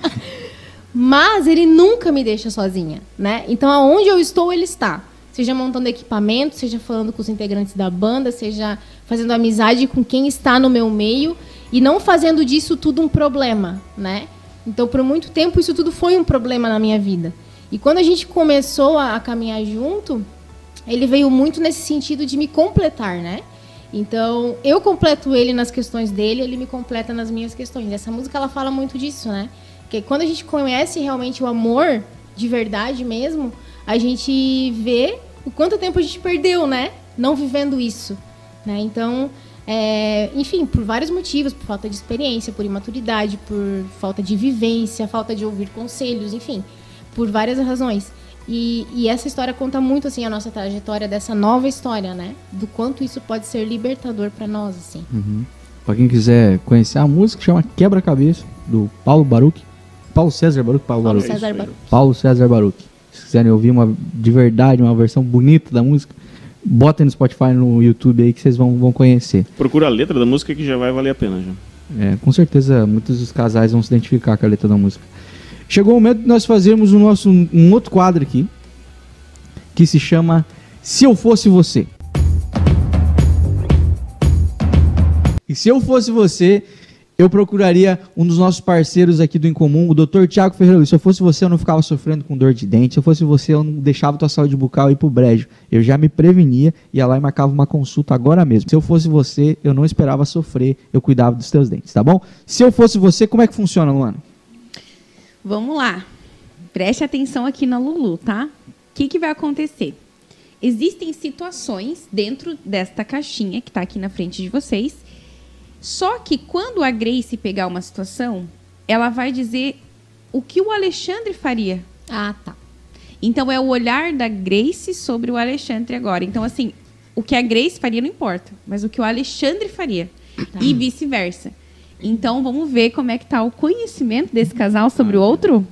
Mas ele nunca me deixa sozinha, né? Então, aonde eu estou, ele está. Seja montando equipamento, seja falando com os integrantes da banda, seja fazendo amizade com quem está no meu meio e não fazendo disso tudo um problema, né? Então, por muito tempo, isso tudo foi um problema na minha vida. E quando a gente começou a, a caminhar junto, ele veio muito nesse sentido de me completar, né? Então, eu completo ele nas questões dele, ele me completa nas minhas questões. Essa música ela fala muito disso, né? Porque quando a gente conhece realmente o amor de verdade mesmo, a gente vê o quanto tempo a gente perdeu, né? Não vivendo isso, né? Então, é, enfim, por vários motivos, por falta de experiência, por imaturidade, por falta de vivência, falta de ouvir conselhos, enfim por várias razões. E, e, essa história conta muito assim a nossa trajetória dessa nova história, né? Do quanto isso pode ser libertador para nós, assim. Uhum. Para quem quiser conhecer a música, chama Quebra-Cabeça do Paulo Baruch. Paulo César Baruch, Paulo, Paulo Baruch. César Baruch. Paulo César Baruch. Se quiserem ouvir uma de verdade, uma versão bonita da música, botem no Spotify, no YouTube aí que vocês vão, vão conhecer. Procura a letra da música que já vai valer a pena já. É, com certeza muitos dos casais vão se identificar com a letra da música. Chegou o momento de nós fazermos o nosso, um outro quadro aqui, que se chama Se Eu Fosse Você. E se eu fosse você, eu procuraria um dos nossos parceiros aqui do Incomum, o Dr. Tiago Ferreira. Se eu fosse você, eu não ficava sofrendo com dor de dente. Se eu fosse você, eu não deixava tua saúde bucal ir pro brejo. Eu já me prevenia, ia lá e marcava uma consulta agora mesmo. Se eu fosse você, eu não esperava sofrer, eu cuidava dos teus dentes, tá bom? Se eu fosse você, como é que funciona, Luana? Vamos lá. Preste atenção aqui na Lulu, tá? O que, que vai acontecer? Existem situações dentro desta caixinha que está aqui na frente de vocês. Só que quando a Grace pegar uma situação, ela vai dizer o que o Alexandre faria. Ah, tá. Então é o olhar da Grace sobre o Alexandre agora. Então, assim, o que a Grace faria não importa, mas o que o Alexandre faria. Tá. E vice-versa. Então vamos ver como é que tá o conhecimento desse casal sobre o outro.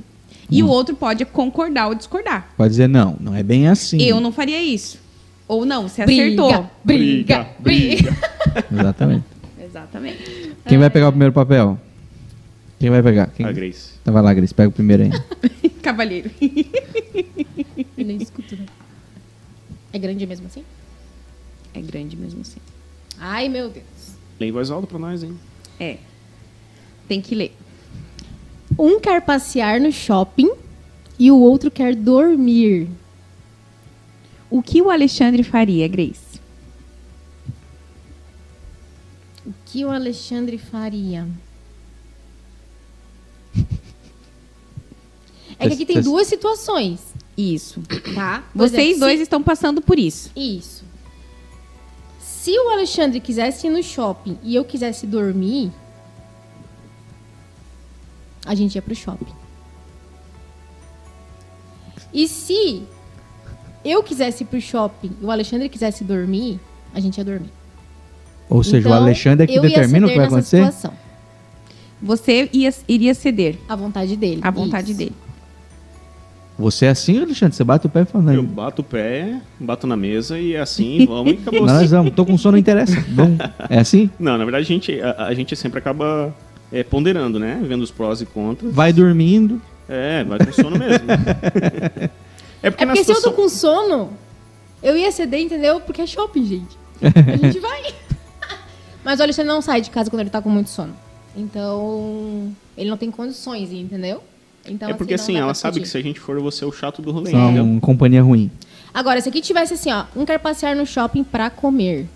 E o outro pode concordar ou discordar. Pode dizer, não, não é bem assim. Eu não faria isso. Ou não, você acertou. Briga, briga, briga. Exatamente. Exatamente. Quem vai pegar o primeiro papel? Quem vai pegar? Quem? A Grace. Então vai lá, Grace, pega o primeiro aí. Cavalheiro. Eu nem escuto, né? É grande mesmo assim? É grande mesmo assim. Ai, meu Deus. Em voz alta pra nós, hein? É. Tem que ler. Um quer passear no shopping e o outro quer dormir. O que o Alexandre faria, Grace? O que o Alexandre faria? É que aqui tem duas situações, Isso. tá? Vocês dois se- estão passando por isso. Isso. Se o Alexandre quisesse ir no shopping e eu quisesse dormir, a gente ia pro shopping. E se eu quisesse ir pro shopping e o Alexandre quisesse dormir, a gente ia dormir. Ou seja, o Então, Alexandre é que eu ia determina o que ceder vai nessa acontecer? Situação, Você ia, iria ceder à vontade dele. à vontade Isso. dele. Você é assim, Alexandre? Você bate o pé e fala, Eu bato o pé, bato na mesa e é assim, vamos e acabou. nós vamos, tô com sono, não interessa. Vamos. É assim? Não, na verdade a gente, a, a gente sempre acaba é, ponderando, né? Vendo os prós e contras. Vai dormindo. É, vai com sono mesmo. é porque, É porque se eu tô situação... com sono, eu ia ceder, entendeu? Porque é shopping, gente. A gente vai. Mas o Alexandre não sai de casa quando ele tá com muito sono. Então, ele não tem condições, entendeu? Então, É porque assim, dá ela sabe que se a gente for, vou ser o chato do rolê, São entendeu? companhia ruim. Agora, se aqui tivesse assim, ó, um quer passear no shopping pra comer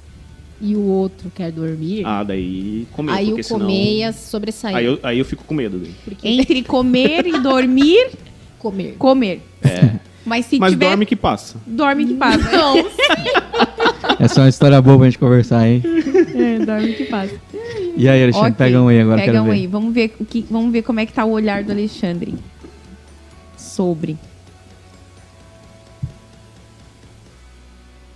e o outro quer dormir, Ah, daí comer, aí o senão... comer ia sobressair. Aí eu, aí eu fico com medo daí. Porque Entre comer e dormir, comer. comer. É. Mas se Mas tiver. dorme que passa. dorme que passa. Não. Essa é uma história boa pra gente conversar, hein? É, dorme que passa. E aí, Alexandre, Ok, pega um aí agora, Pega quero um ver. aí. Vamos ver, o que, vamos ver como é que tá o olhar do Alexandre. Sobre.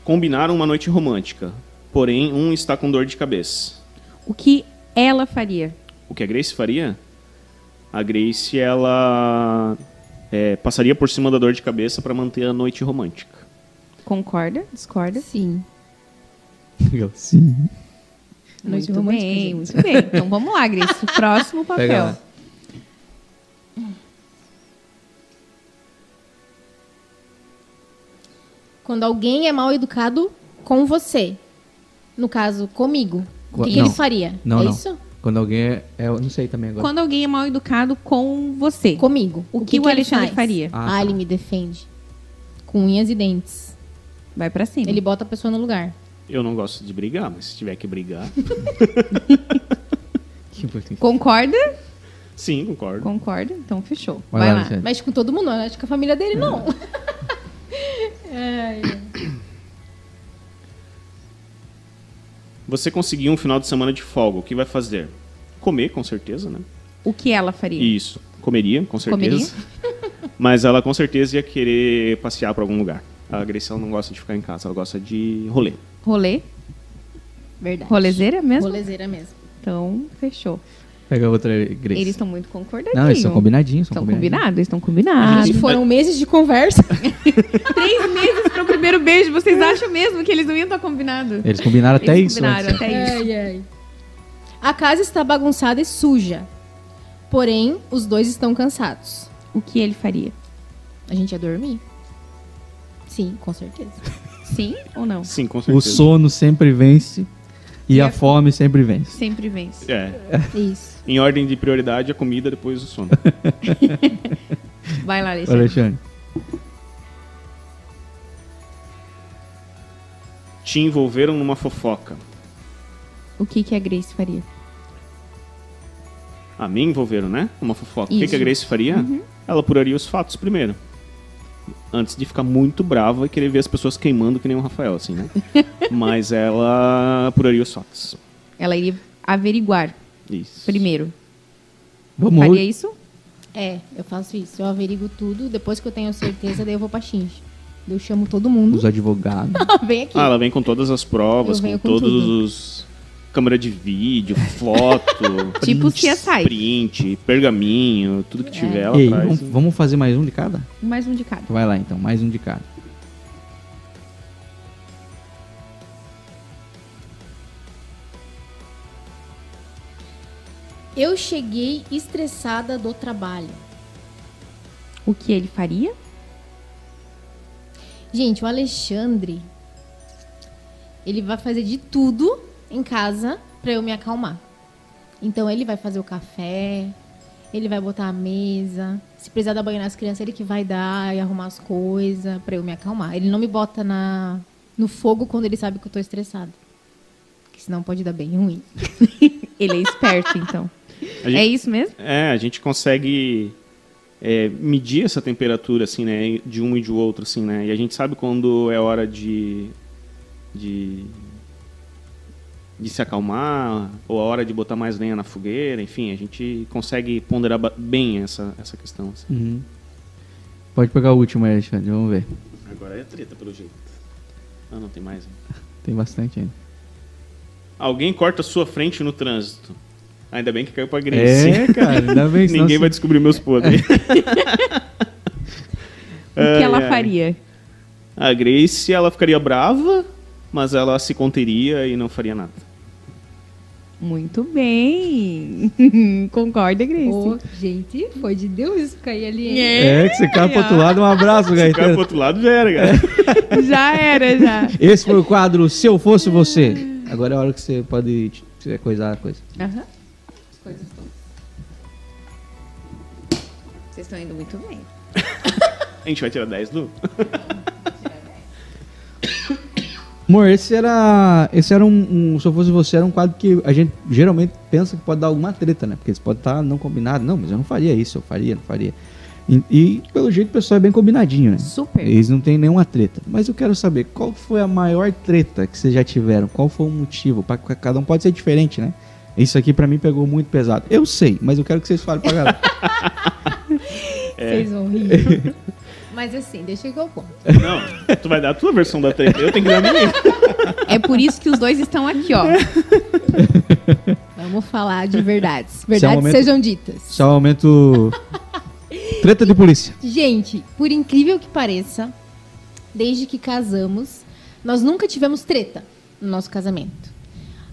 Combinaram uma noite romântica, porém um está com dor de cabeça. O que ela faria? O que a Grace faria? A Grace, ela é, passaria por cima da dor de cabeça para manter a noite romântica. Concorda? Discorda? Sim. Sim. Noite muito romântica, bem, muito bem. Então vamos lá, Grace. Próximo papel. Quando alguém é mal educado com você. No caso, comigo. O que, que não. ele faria? Não, é não. isso? Quando alguém é, é- Eu não sei também agora. Quando alguém é mal educado com você, Comigo. o que, o ele Alexandre faz? faria? Ah, Ah, tá. ele me defende. Com unhas e dentes. Vai pra cima. Ele bota a pessoa no lugar. Eu não gosto de brigar, mas se tiver que brigar. Que importante. Concorda? Sim, concordo. Concorda? Então fechou. Vai Vai, lá, lá. Mexe com todo mundo, não. Acho que a família dele não. Ai, Você conseguiu um final de semana de folga, o que vai fazer? Comer, com certeza, né? O que ela faria? Isso. Comeria, com certeza. Mas ela com certeza ia querer passear para algum lugar. A ela não gosta de ficar em casa, ela gosta de rolê. Rolê? Verdade. Rolezeira mesmo? Rolezeira mesmo. Então, fechou. Pega outra Grace. Eles estão muito concordadinhos. Não, eles estão combinadinhos. São Estão combinados, eles estão combinados. Foram meses de conversa. Três meses pro primeiro beijo. Vocês acham mesmo que eles não iam estar combinados? Eles combinaram até Eles isso. combinaram antes. até isso. Ai, ai. A casa está bagunçada e suja. Porém, os dois estão cansados. O que ele faria? A gente ia dormir? Sim, com certeza. Sim ou não? Sim, com O certeza. sono sempre vence e E a a- fome sempre vence. Sempre vence. É. Isso. Em ordem de prioridade, a comida, depois o sono. Vai lá, Alexandre. Alexandre. Te envolveram numa fofoca. O que, que a Grace faria? A mim envolveram, né? Uma fofoca. O que, Isso. que a Grace faria? Ela apuraria os fatos primeiro. Antes de ficar muito brava e querer ver as pessoas queimando que nem o Rafael, assim, né? Mas ela apuraria os fatos. Ela iria averiguar Isso. primeiro. Vamos. Faria isso? É, eu faço isso. Eu averigo tudo. Depois que eu tenho certeza, daí eu vou pra Xinge. Eu chamo todo mundo. Os advogados. Vem aqui. Ah, ela vem com todas as provas, Eu com venho com todos tudo. os. Câmera de vídeo, foto, Tipo CSI. print, pergaminho, tudo que tiver ela Ei, traz. vamos, vamos fazer mais um de cada? Mais um de cada. Vai lá então, mais um de cada. Eu cheguei estressada do trabalho. O que ele faria? Gente, o Alexandre, ele vai fazer de tudo em casa pra eu me acalmar. Então ele vai fazer o café, ele vai botar a mesa, se precisar dar banho nas crianças, ele que vai dar e arrumar as coisas pra eu me acalmar. Ele não me bota na no fogo quando ele sabe que eu tô estressada. Que senão pode dar bem ruim. Ele é esperto, então. Gente- É isso mesmo? É, a gente consegue é, medir essa temperatura, assim, né? De um e de outro, assim, né? E a gente sabe quando é hora de. de. De se acalmar, ou a hora de botar mais lenha na fogueira, enfim, a gente consegue ponderar bem essa, essa questão. assim. Uhum. Pode pegar o último aí, Alexandre, vamos ver. Agora é treta, pelo jeito. Ah, não tem mais. Tem bastante ainda. Alguém corta sua frente no trânsito. Ainda bem que caiu pra Grace. É, cara, ainda bem. Ninguém vai descobrir meus podres. O que ela faria? A Grace, ela ficaria brava, mas ela se conteria e não faria nada. Muito bem. Concorda, Grace? Ô, gente, foi de Deus isso cair ali. hein? É, que você cai pro outro lado, um abraço, O cara pro Gaetano. outro lado já era, cara. Já era, já. Esse foi o quadro Se Eu Fosse Você. Agora é a hora que você pode te- coisar a coisa. Aham. As coisas todas. Vocês estão indo muito bem. A gente vai tirar 10 do. Amor, esse era. Esse era um, um- Se eu fosse você, era um quadro que a gente geralmente pensa que pode dar alguma treta, né? Porque eles podem estar não combinado. Não, mas eu não faria isso, eu faria, não faria. E, e, pelo jeito o pessoal é bem combinadinho, né? Super. Eles não têm nenhuma treta. Mas eu quero saber qual foi a maior treta que vocês já tiveram? Qual foi o motivo? Pra, cada um pode ser diferente, né? Isso aqui pra mim pegou muito pesado. Eu sei, mas eu quero que vocês falem pra galera. Vocês vão rir. Mas assim, deixa que eu conto. Não, tu vai dar a tua versão da treta, eu tenho que dar a minha. É por isso que os dois estão aqui, ó. Vamos falar de verdades. É Verdades momento- sejam ditas. Só aumento. Treta de polícia. Gente, por incrível que pareça, desde que casamos, nós nunca tivemos treta no nosso casamento.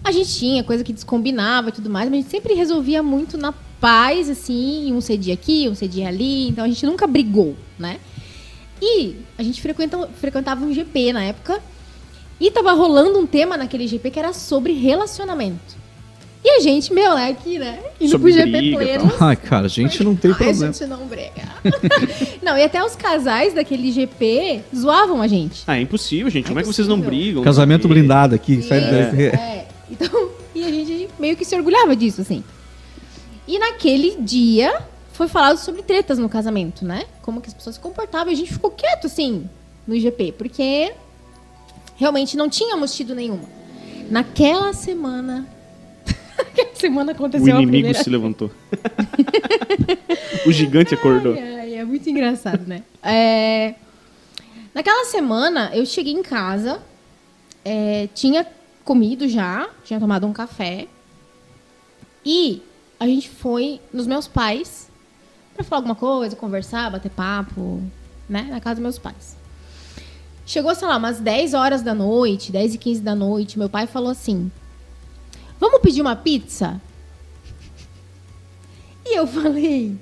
A gente tinha coisa que descombinava e tudo mais, mas a gente sempre resolvia muito na paz, assim, um cedia aqui, um cedia ali, então a gente nunca brigou, né? E a gente frequenta- frequentava um GP na época, e tava rolando um tema naquele GP que era sobre relacionamento. E a gente, meu, né, aqui, né, indo Sobre pro GP pleno, Ai, cara, a gente não tem Ai, problema. gente não brega. não, e até os casais daquele GP zoavam a gente. Ah, é impossível, gente. É Como é que vocês não impossível. brigam? Casamento blindado aqui. sai Isso, daí. é. Então, e a gente meio que se orgulhava disso, assim. E naquele dia foi falado sobre tretas no casamento, né? Como que as pessoas se comportavam. E a gente ficou quieto, assim, no IGP, porque realmente não tínhamos tido nenhuma. Naquela semana. Naquela semana O aconteceu a inimigo primeira se levantou. o gigante acordou. Ai, ai, é muito engraçado, né? É, Naquela semana, eu cheguei em casa, é, tinha comido já, tinha tomado um café. E a gente foi nos meus pais pra falar alguma coisa, conversar, bater papo, né? Na casa dos meus pais. Chegou, sei lá, umas 10 horas da noite, 10 e 15 da noite, meu pai falou assim: Vamos pedir uma pizza? E eu falei: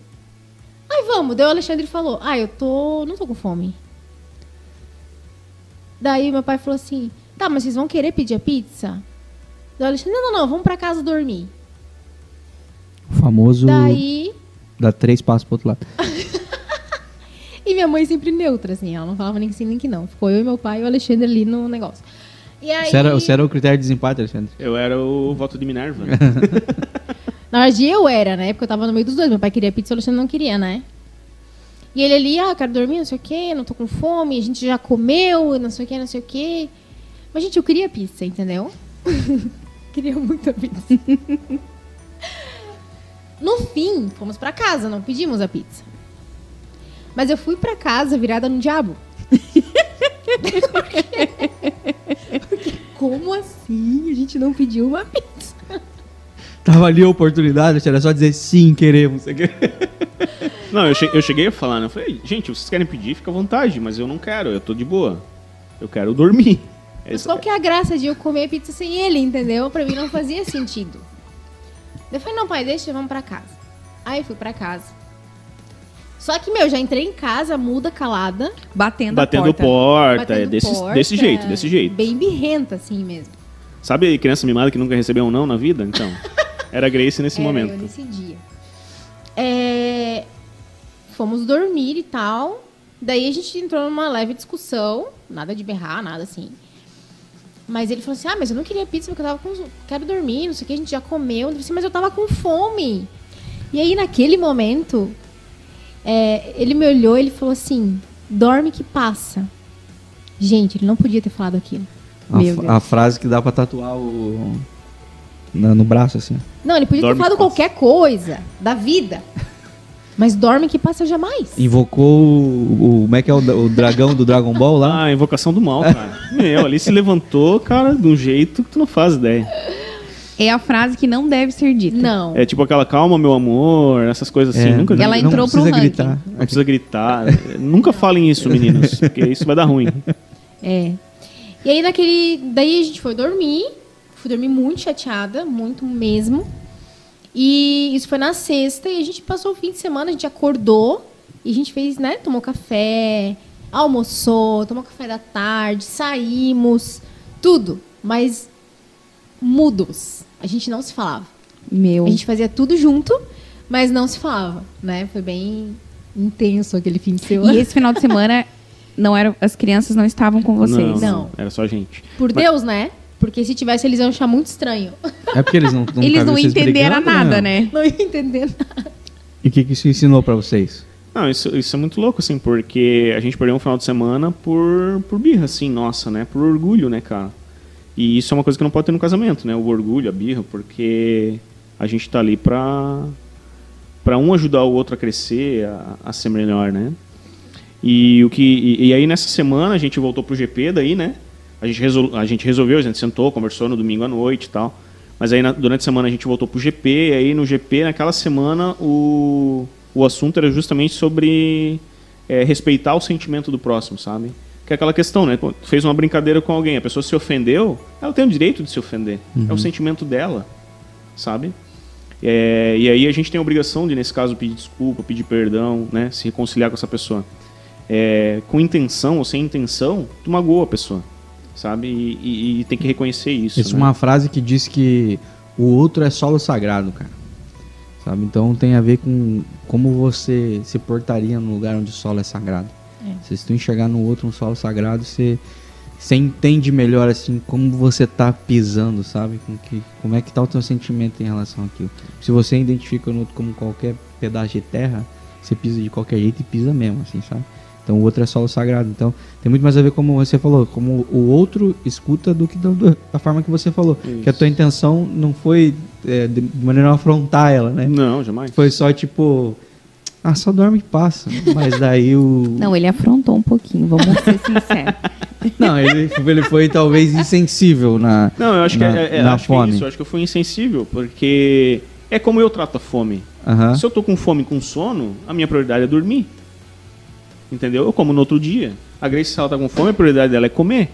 Ai, vamos. Daí o Alexandre falou: Ah, eu tô. não tô com fome. Daí meu pai falou assim: Tá, mas vocês vão querer pedir a pizza? Daí o Alexandre: Não, não, não, vamos pra casa dormir. O famoso Daí. Dá três passos pro outro lado. E minha mãe sempre neutra, assim, ela não falava nem que sim nem que não. Ficou eu e meu pai e o Alexandre ali no negócio. E aí. Você era, você era o critério de desempate, Alexandre? Eu era o voto de Minerva. Na verdade, eu era, né? Porque eu tava no meio dos dois. Meu pai queria pizza, o Alexandre não queria, né? E ele ali, ah, quero dormir, não sei o quê, não tô com fome, a gente já comeu, não sei o quê, não sei o quê. Mas, gente, eu queria pizza, entendeu? queria muita pizza. No fim, fomos pra casa, não pedimos a pizza. Mas eu fui pra casa virada no diabo. Porque, como assim? A gente não pediu uma pizza. Tava ali a oportunidade, era só dizer sim, queremos. Não, eu, che- eu cheguei a falar, né? Eu falei, gente, vocês querem pedir, fica à vontade, mas eu não quero, eu tô de boa. Eu quero dormir. Mas Essa- qual que é a graça de eu comer pizza sem ele, entendeu? Pra mim não fazia sentido. Eu falei, não, pai, deixa, vamos pra casa. Aí fui pra casa. Só que, meu, já entrei em casa, muda, calada. Batendo, Batendo a porta. porta, é batendo desse, porta, desse jeito, desse jeito. Bem birrenta, assim mesmo. Sabe criança mimada que nunca recebeu um não na vida? Então, era Grace nesse Era momento. eu nesse dia. É, Fomos dormir e tal. Daí a gente entrou numa leve discussão. Nada de berrar, nada assim. Mas ele falou assim: Ah, mas eu não queria pizza porque eu tava com. Quero dormir, não sei o que, a gente já comeu. Eu falei assim, mas eu tava com fome. E aí, naquele momento, é, ele me olhou e ele falou assim: Dorme que passa. Gente, ele não podia ter falado aquilo. A, a frase que dá pra tatuar o. na- no braço, assim. Não, ele podia Dorme ter falado qualquer coisa da vida. Mas dorme que passa jamais. Invocou o. o- como é que é o, o dragão do Dragon Ball lá? Ah, a invocação do mal, cara. Meu, ali se levantou, cara, de um jeito que tu não faz ideia. É a frase que não deve ser dita. Não. É tipo aquela calma, meu amor, essas coisas assim. É, nunca Ela não entrou pro precisa ranking. gritar. não precisa gritar. nunca falem isso, meninos, porque isso vai dar ruim. É. E aí naquele. Daí a gente foi dormir. Fui dormir muito chateada, muito mesmo. E isso foi na sexta e a gente passou o fim de semana, a gente acordou e a gente fez, né? Tomou café, almoçou, tomou café da tarde, saímos, tudo. Mas mudos. A gente não se falava. Meu. A gente fazia tudo junto, mas não se falava, né? Foi bem intenso aquele fim de semana. E esse final de semana não era, as crianças não estavam com vocês. Não, Não. Era só a gente. Por Deus, né? Porque se tivesse, eles iam achar muito estranho. É porque eles não. nunca Eles não entenderam brigando, nada, né? né? Não ia entender nada. E o que, que isso ensinou pra vocês? Não, isso, isso é muito louco, assim, porque a gente perdeu um final de semana por, por birra, assim, nossa, né? Por orgulho, né, cara? E isso é uma coisa que não pode ter no casamento, né? O orgulho, a birra, porque a gente está ali para para um ajudar o outro a crescer, a, a ser melhor, né? E, o que, e, e, aí nessa semana a gente voltou pro GP daí, né? A gente, resol, a gente resolveu, a gente sentou, conversou no domingo à noite e tal. Mas aí na, durante a semana a gente voltou pro GP, e aí no GP, naquela semana, o, o assunto era justamente sobre é, respeitar o sentimento do próximo, sabe? Que é aquela questão, né? Pô, fez uma brincadeira com alguém, a pessoa se ofendeu, ela tem o direito de se ofender. Uhum. É o uhum. sentimento dela, sabe? É, e aí a gente tem a obrigação de, nesse caso, pedir desculpa, pedir perdão, né? Se reconciliar com essa pessoa. É, com intenção ou sem intenção, tu magoa a pessoa, sabe? E, e, e tem que reconhecer isso. Isso é né? uma frase que diz que o outro é solo sagrado, cara. Sabe? Então tem a ver com como você se portaria no lugar onde o solo é sagrado. É. Se tu enxergar no outro um solo sagrado, você você entende melhor assim como você tá pisando, sabe? Com que, como é que tá o teu sentimento em relação àquilo. Se você identifica no outro como qualquer pedaço de terra, você pisa de qualquer jeito e pisa mesmo, assim, sabe? Então o outro é solo sagrado. Então tem muito mais a ver como você falou, como o outro escuta do que do, da forma que você falou. Isso. Que a tua intenção não foi é, de maneira a afrontar ela, né? Não, jamais. Foi só tipo, ah, só dorme e passa. Mas daí o. Não, ele afrontou um pouquinho, vamos ser sinceros. Não, ele, ele foi talvez insensível na. Não, eu acho na, que é, é na acho fome. Que é isso, eu acho que eu fui insensível, porque é como eu trato a fome. Uhum. Se eu tô com fome com sono, a minha prioridade é dormir. Entendeu? Eu como no outro dia. A Grace, se ela tá com fome, a prioridade dela é comer.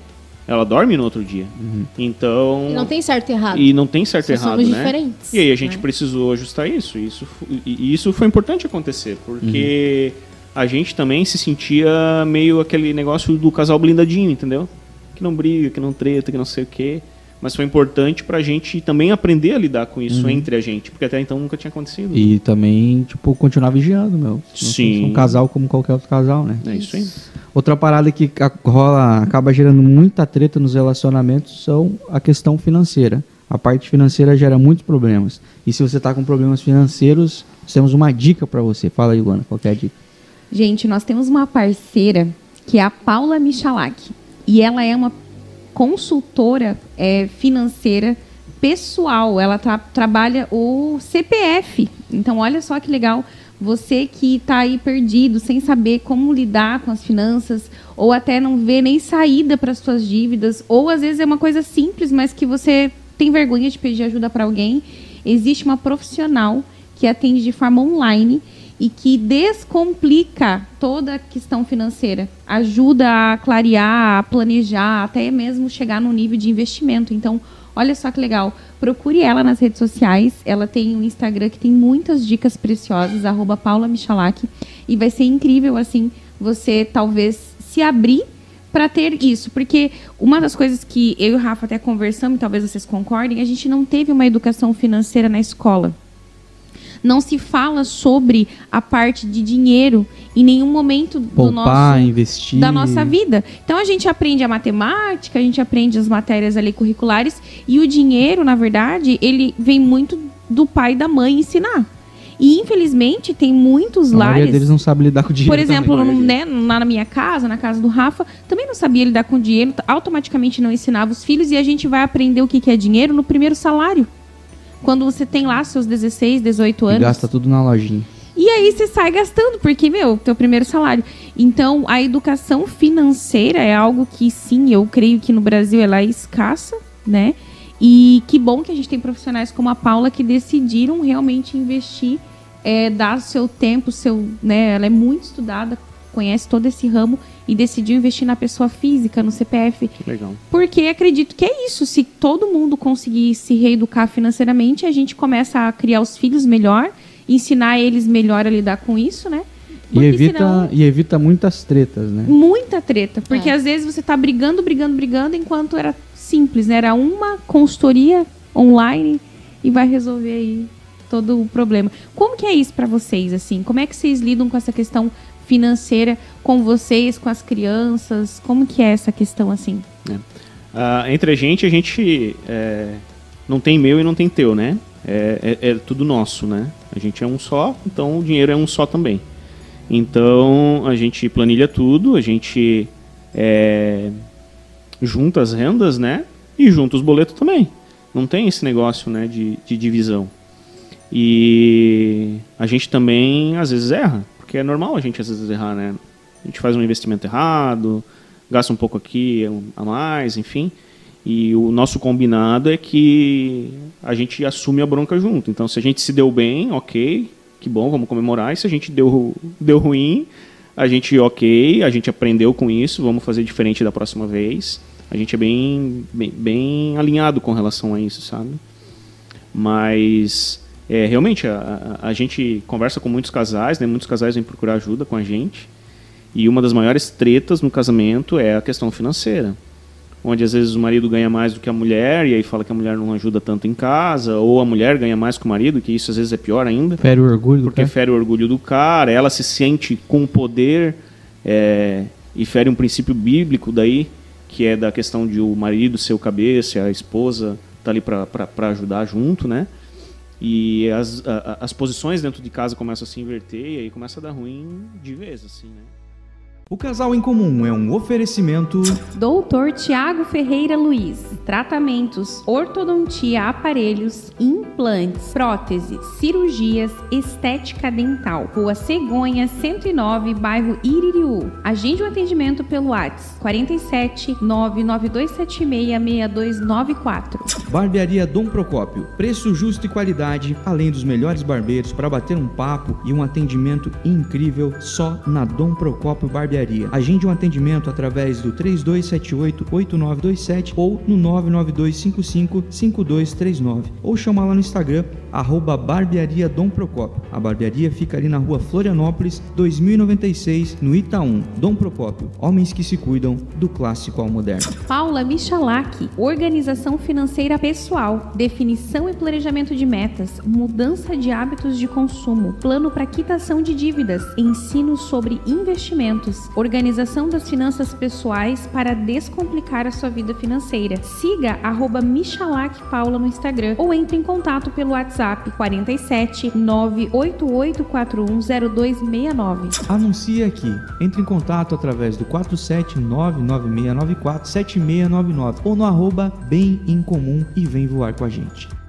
Ela dorme no outro dia. Uhum. Então. E não tem certo e errado. E não tem certo e errado, somos né? diferentes. E aí a gente né? precisou ajustar isso. Isso e isso foi importante acontecer, porque uhum. a gente também se sentia meio aquele negócio do casal blindadinho, entendeu? Que não briga, que não treta, que não sei o quê mas foi importante pra gente também aprender a lidar com isso uhum. entre a gente, porque até então nunca tinha acontecido. E também, tipo, continuar vigiando, meu. Sim. Um casal como qualquer outro casal, né? É isso aí. Outra parada que rola, acaba gerando muita treta nos relacionamentos são a questão financeira. A parte financeira gera muitos problemas. E se você tá com problemas financeiros, temos uma dica para você. Fala aí, Luana, qual é a dica? Gente, nós temos uma parceira que é a Paula Michalak. E ela é uma consultora é, financeira pessoal. Ela tra trabalha o CPF. Então, olha só que legal. Você que está aí perdido, sem saber como lidar com as finanças, ou até não vê nem saída para as suas dívidas, ou às vezes é uma coisa simples, mas que você tem vergonha de pedir ajuda para alguém, existe uma profissional que atende de forma online e que descomplica toda a questão financeira, ajuda a clarear, a planejar, até mesmo chegar no nível de investimento. Então, olha só que legal. Procure ela nas redes sociais. Ela tem um Instagram que tem muitas dicas preciosas, arroba Paula Michalak. E vai ser incrível, assim, você talvez se abrir para ter isso. Porque uma das coisas que eu e o Rafa até conversamos, e talvez vocês concordem, a gente não teve uma educação financeira na escola não se fala sobre a parte de dinheiro em nenhum momento Poupar, do nosso, investir. da nossa vida. Então a gente aprende a matemática, a gente aprende as matérias ali curriculares e o dinheiro, na verdade, ele vem muito do pai e da mãe ensinar. E infelizmente tem muitos a lares. A maioria deles não sabe lidar com dinheiro. Por exemplo, também, né, lá na minha casa, na casa do Rafa, também não sabia lidar com dinheiro, automaticamente não ensinava os filhos e a gente vai aprender o que é dinheiro no primeiro salário quando você tem lá seus 16, 18 anos. E gasta tudo na lojinha. E aí você sai gastando, porque, meu, teu primeiro salário. Então, a educação financeira é algo que, sim, eu creio que no Brasil ela é escassa, né? E que bom que a gente tem profissionais como a Paula que decidiram realmente investir, é, dar seu tempo, seu, né? Ela é muito estudada, conhece todo esse ramo e decidiu investir na pessoa física, no CPF. Legal. Porque acredito que é isso. Se todo mundo conseguir se reeducar financeiramente, a gente começa a criar os filhos melhor, ensinar eles melhor a lidar com isso, né? e evita, senão, e evita muitas tretas, né? Muita treta. Porque é. às vezes você está brigando, brigando, brigando, enquanto era simples, né? Era uma consultoria online e vai resolver aí todo o problema. Como que é isso para vocês, assim? Como é que vocês lidam com essa questão financeira com vocês, com as crianças? Como que é essa questão assim? É. Uh, entre a gente, a gente é, não tem meu e não tem teu, né? É, é, é, tudo nosso, né? A gente é um só, então o dinheiro é um só também. Então a gente planilha tudo, a gente é, junta as rendas, né? E junta os boletos também. Não tem esse negócio, né, de, de divisão. E a gente também às vezes erra, porque é normal a gente às vezes errar, né? A gente faz um investimento errado, gasta um pouco aqui a mais, enfim. E o nosso combinado é que a gente assume a bronca junto. Então, se a gente se deu bem, ok, que bom, vamos comemorar. E se a gente deu, deu ruim, a gente, ok, a gente aprendeu com isso, vamos fazer diferente da próxima vez. A gente é bem, bem, bem alinhado com relação a isso, sabe? Mas, é, realmente, a, a, a gente conversa com muitos casais, né? muitos casais vêm procurar ajuda com a gente. E uma das maiores tretas no casamento é a questão financeira onde às vezes o marido ganha mais do que a mulher e aí fala que a mulher não ajuda tanto em casa, ou a mulher ganha mais que o marido, que isso às vezes é pior ainda. Fere o orgulho Porque fere o orgulho do cara, ela se sente com poder é, e fere um princípio bíblico daí, que é da questão de o marido ser o cabeça a esposa tá ali para ajudar junto, né? E as, a, as posições dentro de casa começam a se inverter e aí começa a dar ruim de vez, assim, né? O Casal em Comum é um oferecimento. Doutor Tiago Ferreira Luiz. Tratamentos, ortodontia, aparelhos, implantes, próteses, cirurgias, estética dental. Rua Cegonha, 109, bairro Iririú. Agende o um atendimento pelo WhatsApp 47 992766294. Barbearia Dom Procópio. Preço justo e qualidade, além dos melhores barbeiros para bater um papo e um atendimento incrível só na Dom Procópio Barbearia barbearia. Agende um atendimento através do 3278-8927 ou no 99255-5239 ou chama lá no Instagram arroba barbearia Dom. A barbearia fica ali na rua Florianópolis 2096 no Itaú. Dom Procópio, homens que se cuidam do clássico ao moderno. Paula Michalak, organização financeira pessoal, definição e planejamento de metas, mudança de hábitos de consumo, plano para quitação de dívidas, ensino sobre investimentos, organização das finanças pessoais para descomplicar a sua vida financeira. Siga arroba Michalak Paula no Instagram ou entre em contato pelo WhatsApp 47 988410269. Anuncie aqui. Entre em contato através do 47996947699 ou no arroba Bem em Comum e vem voar com a gente.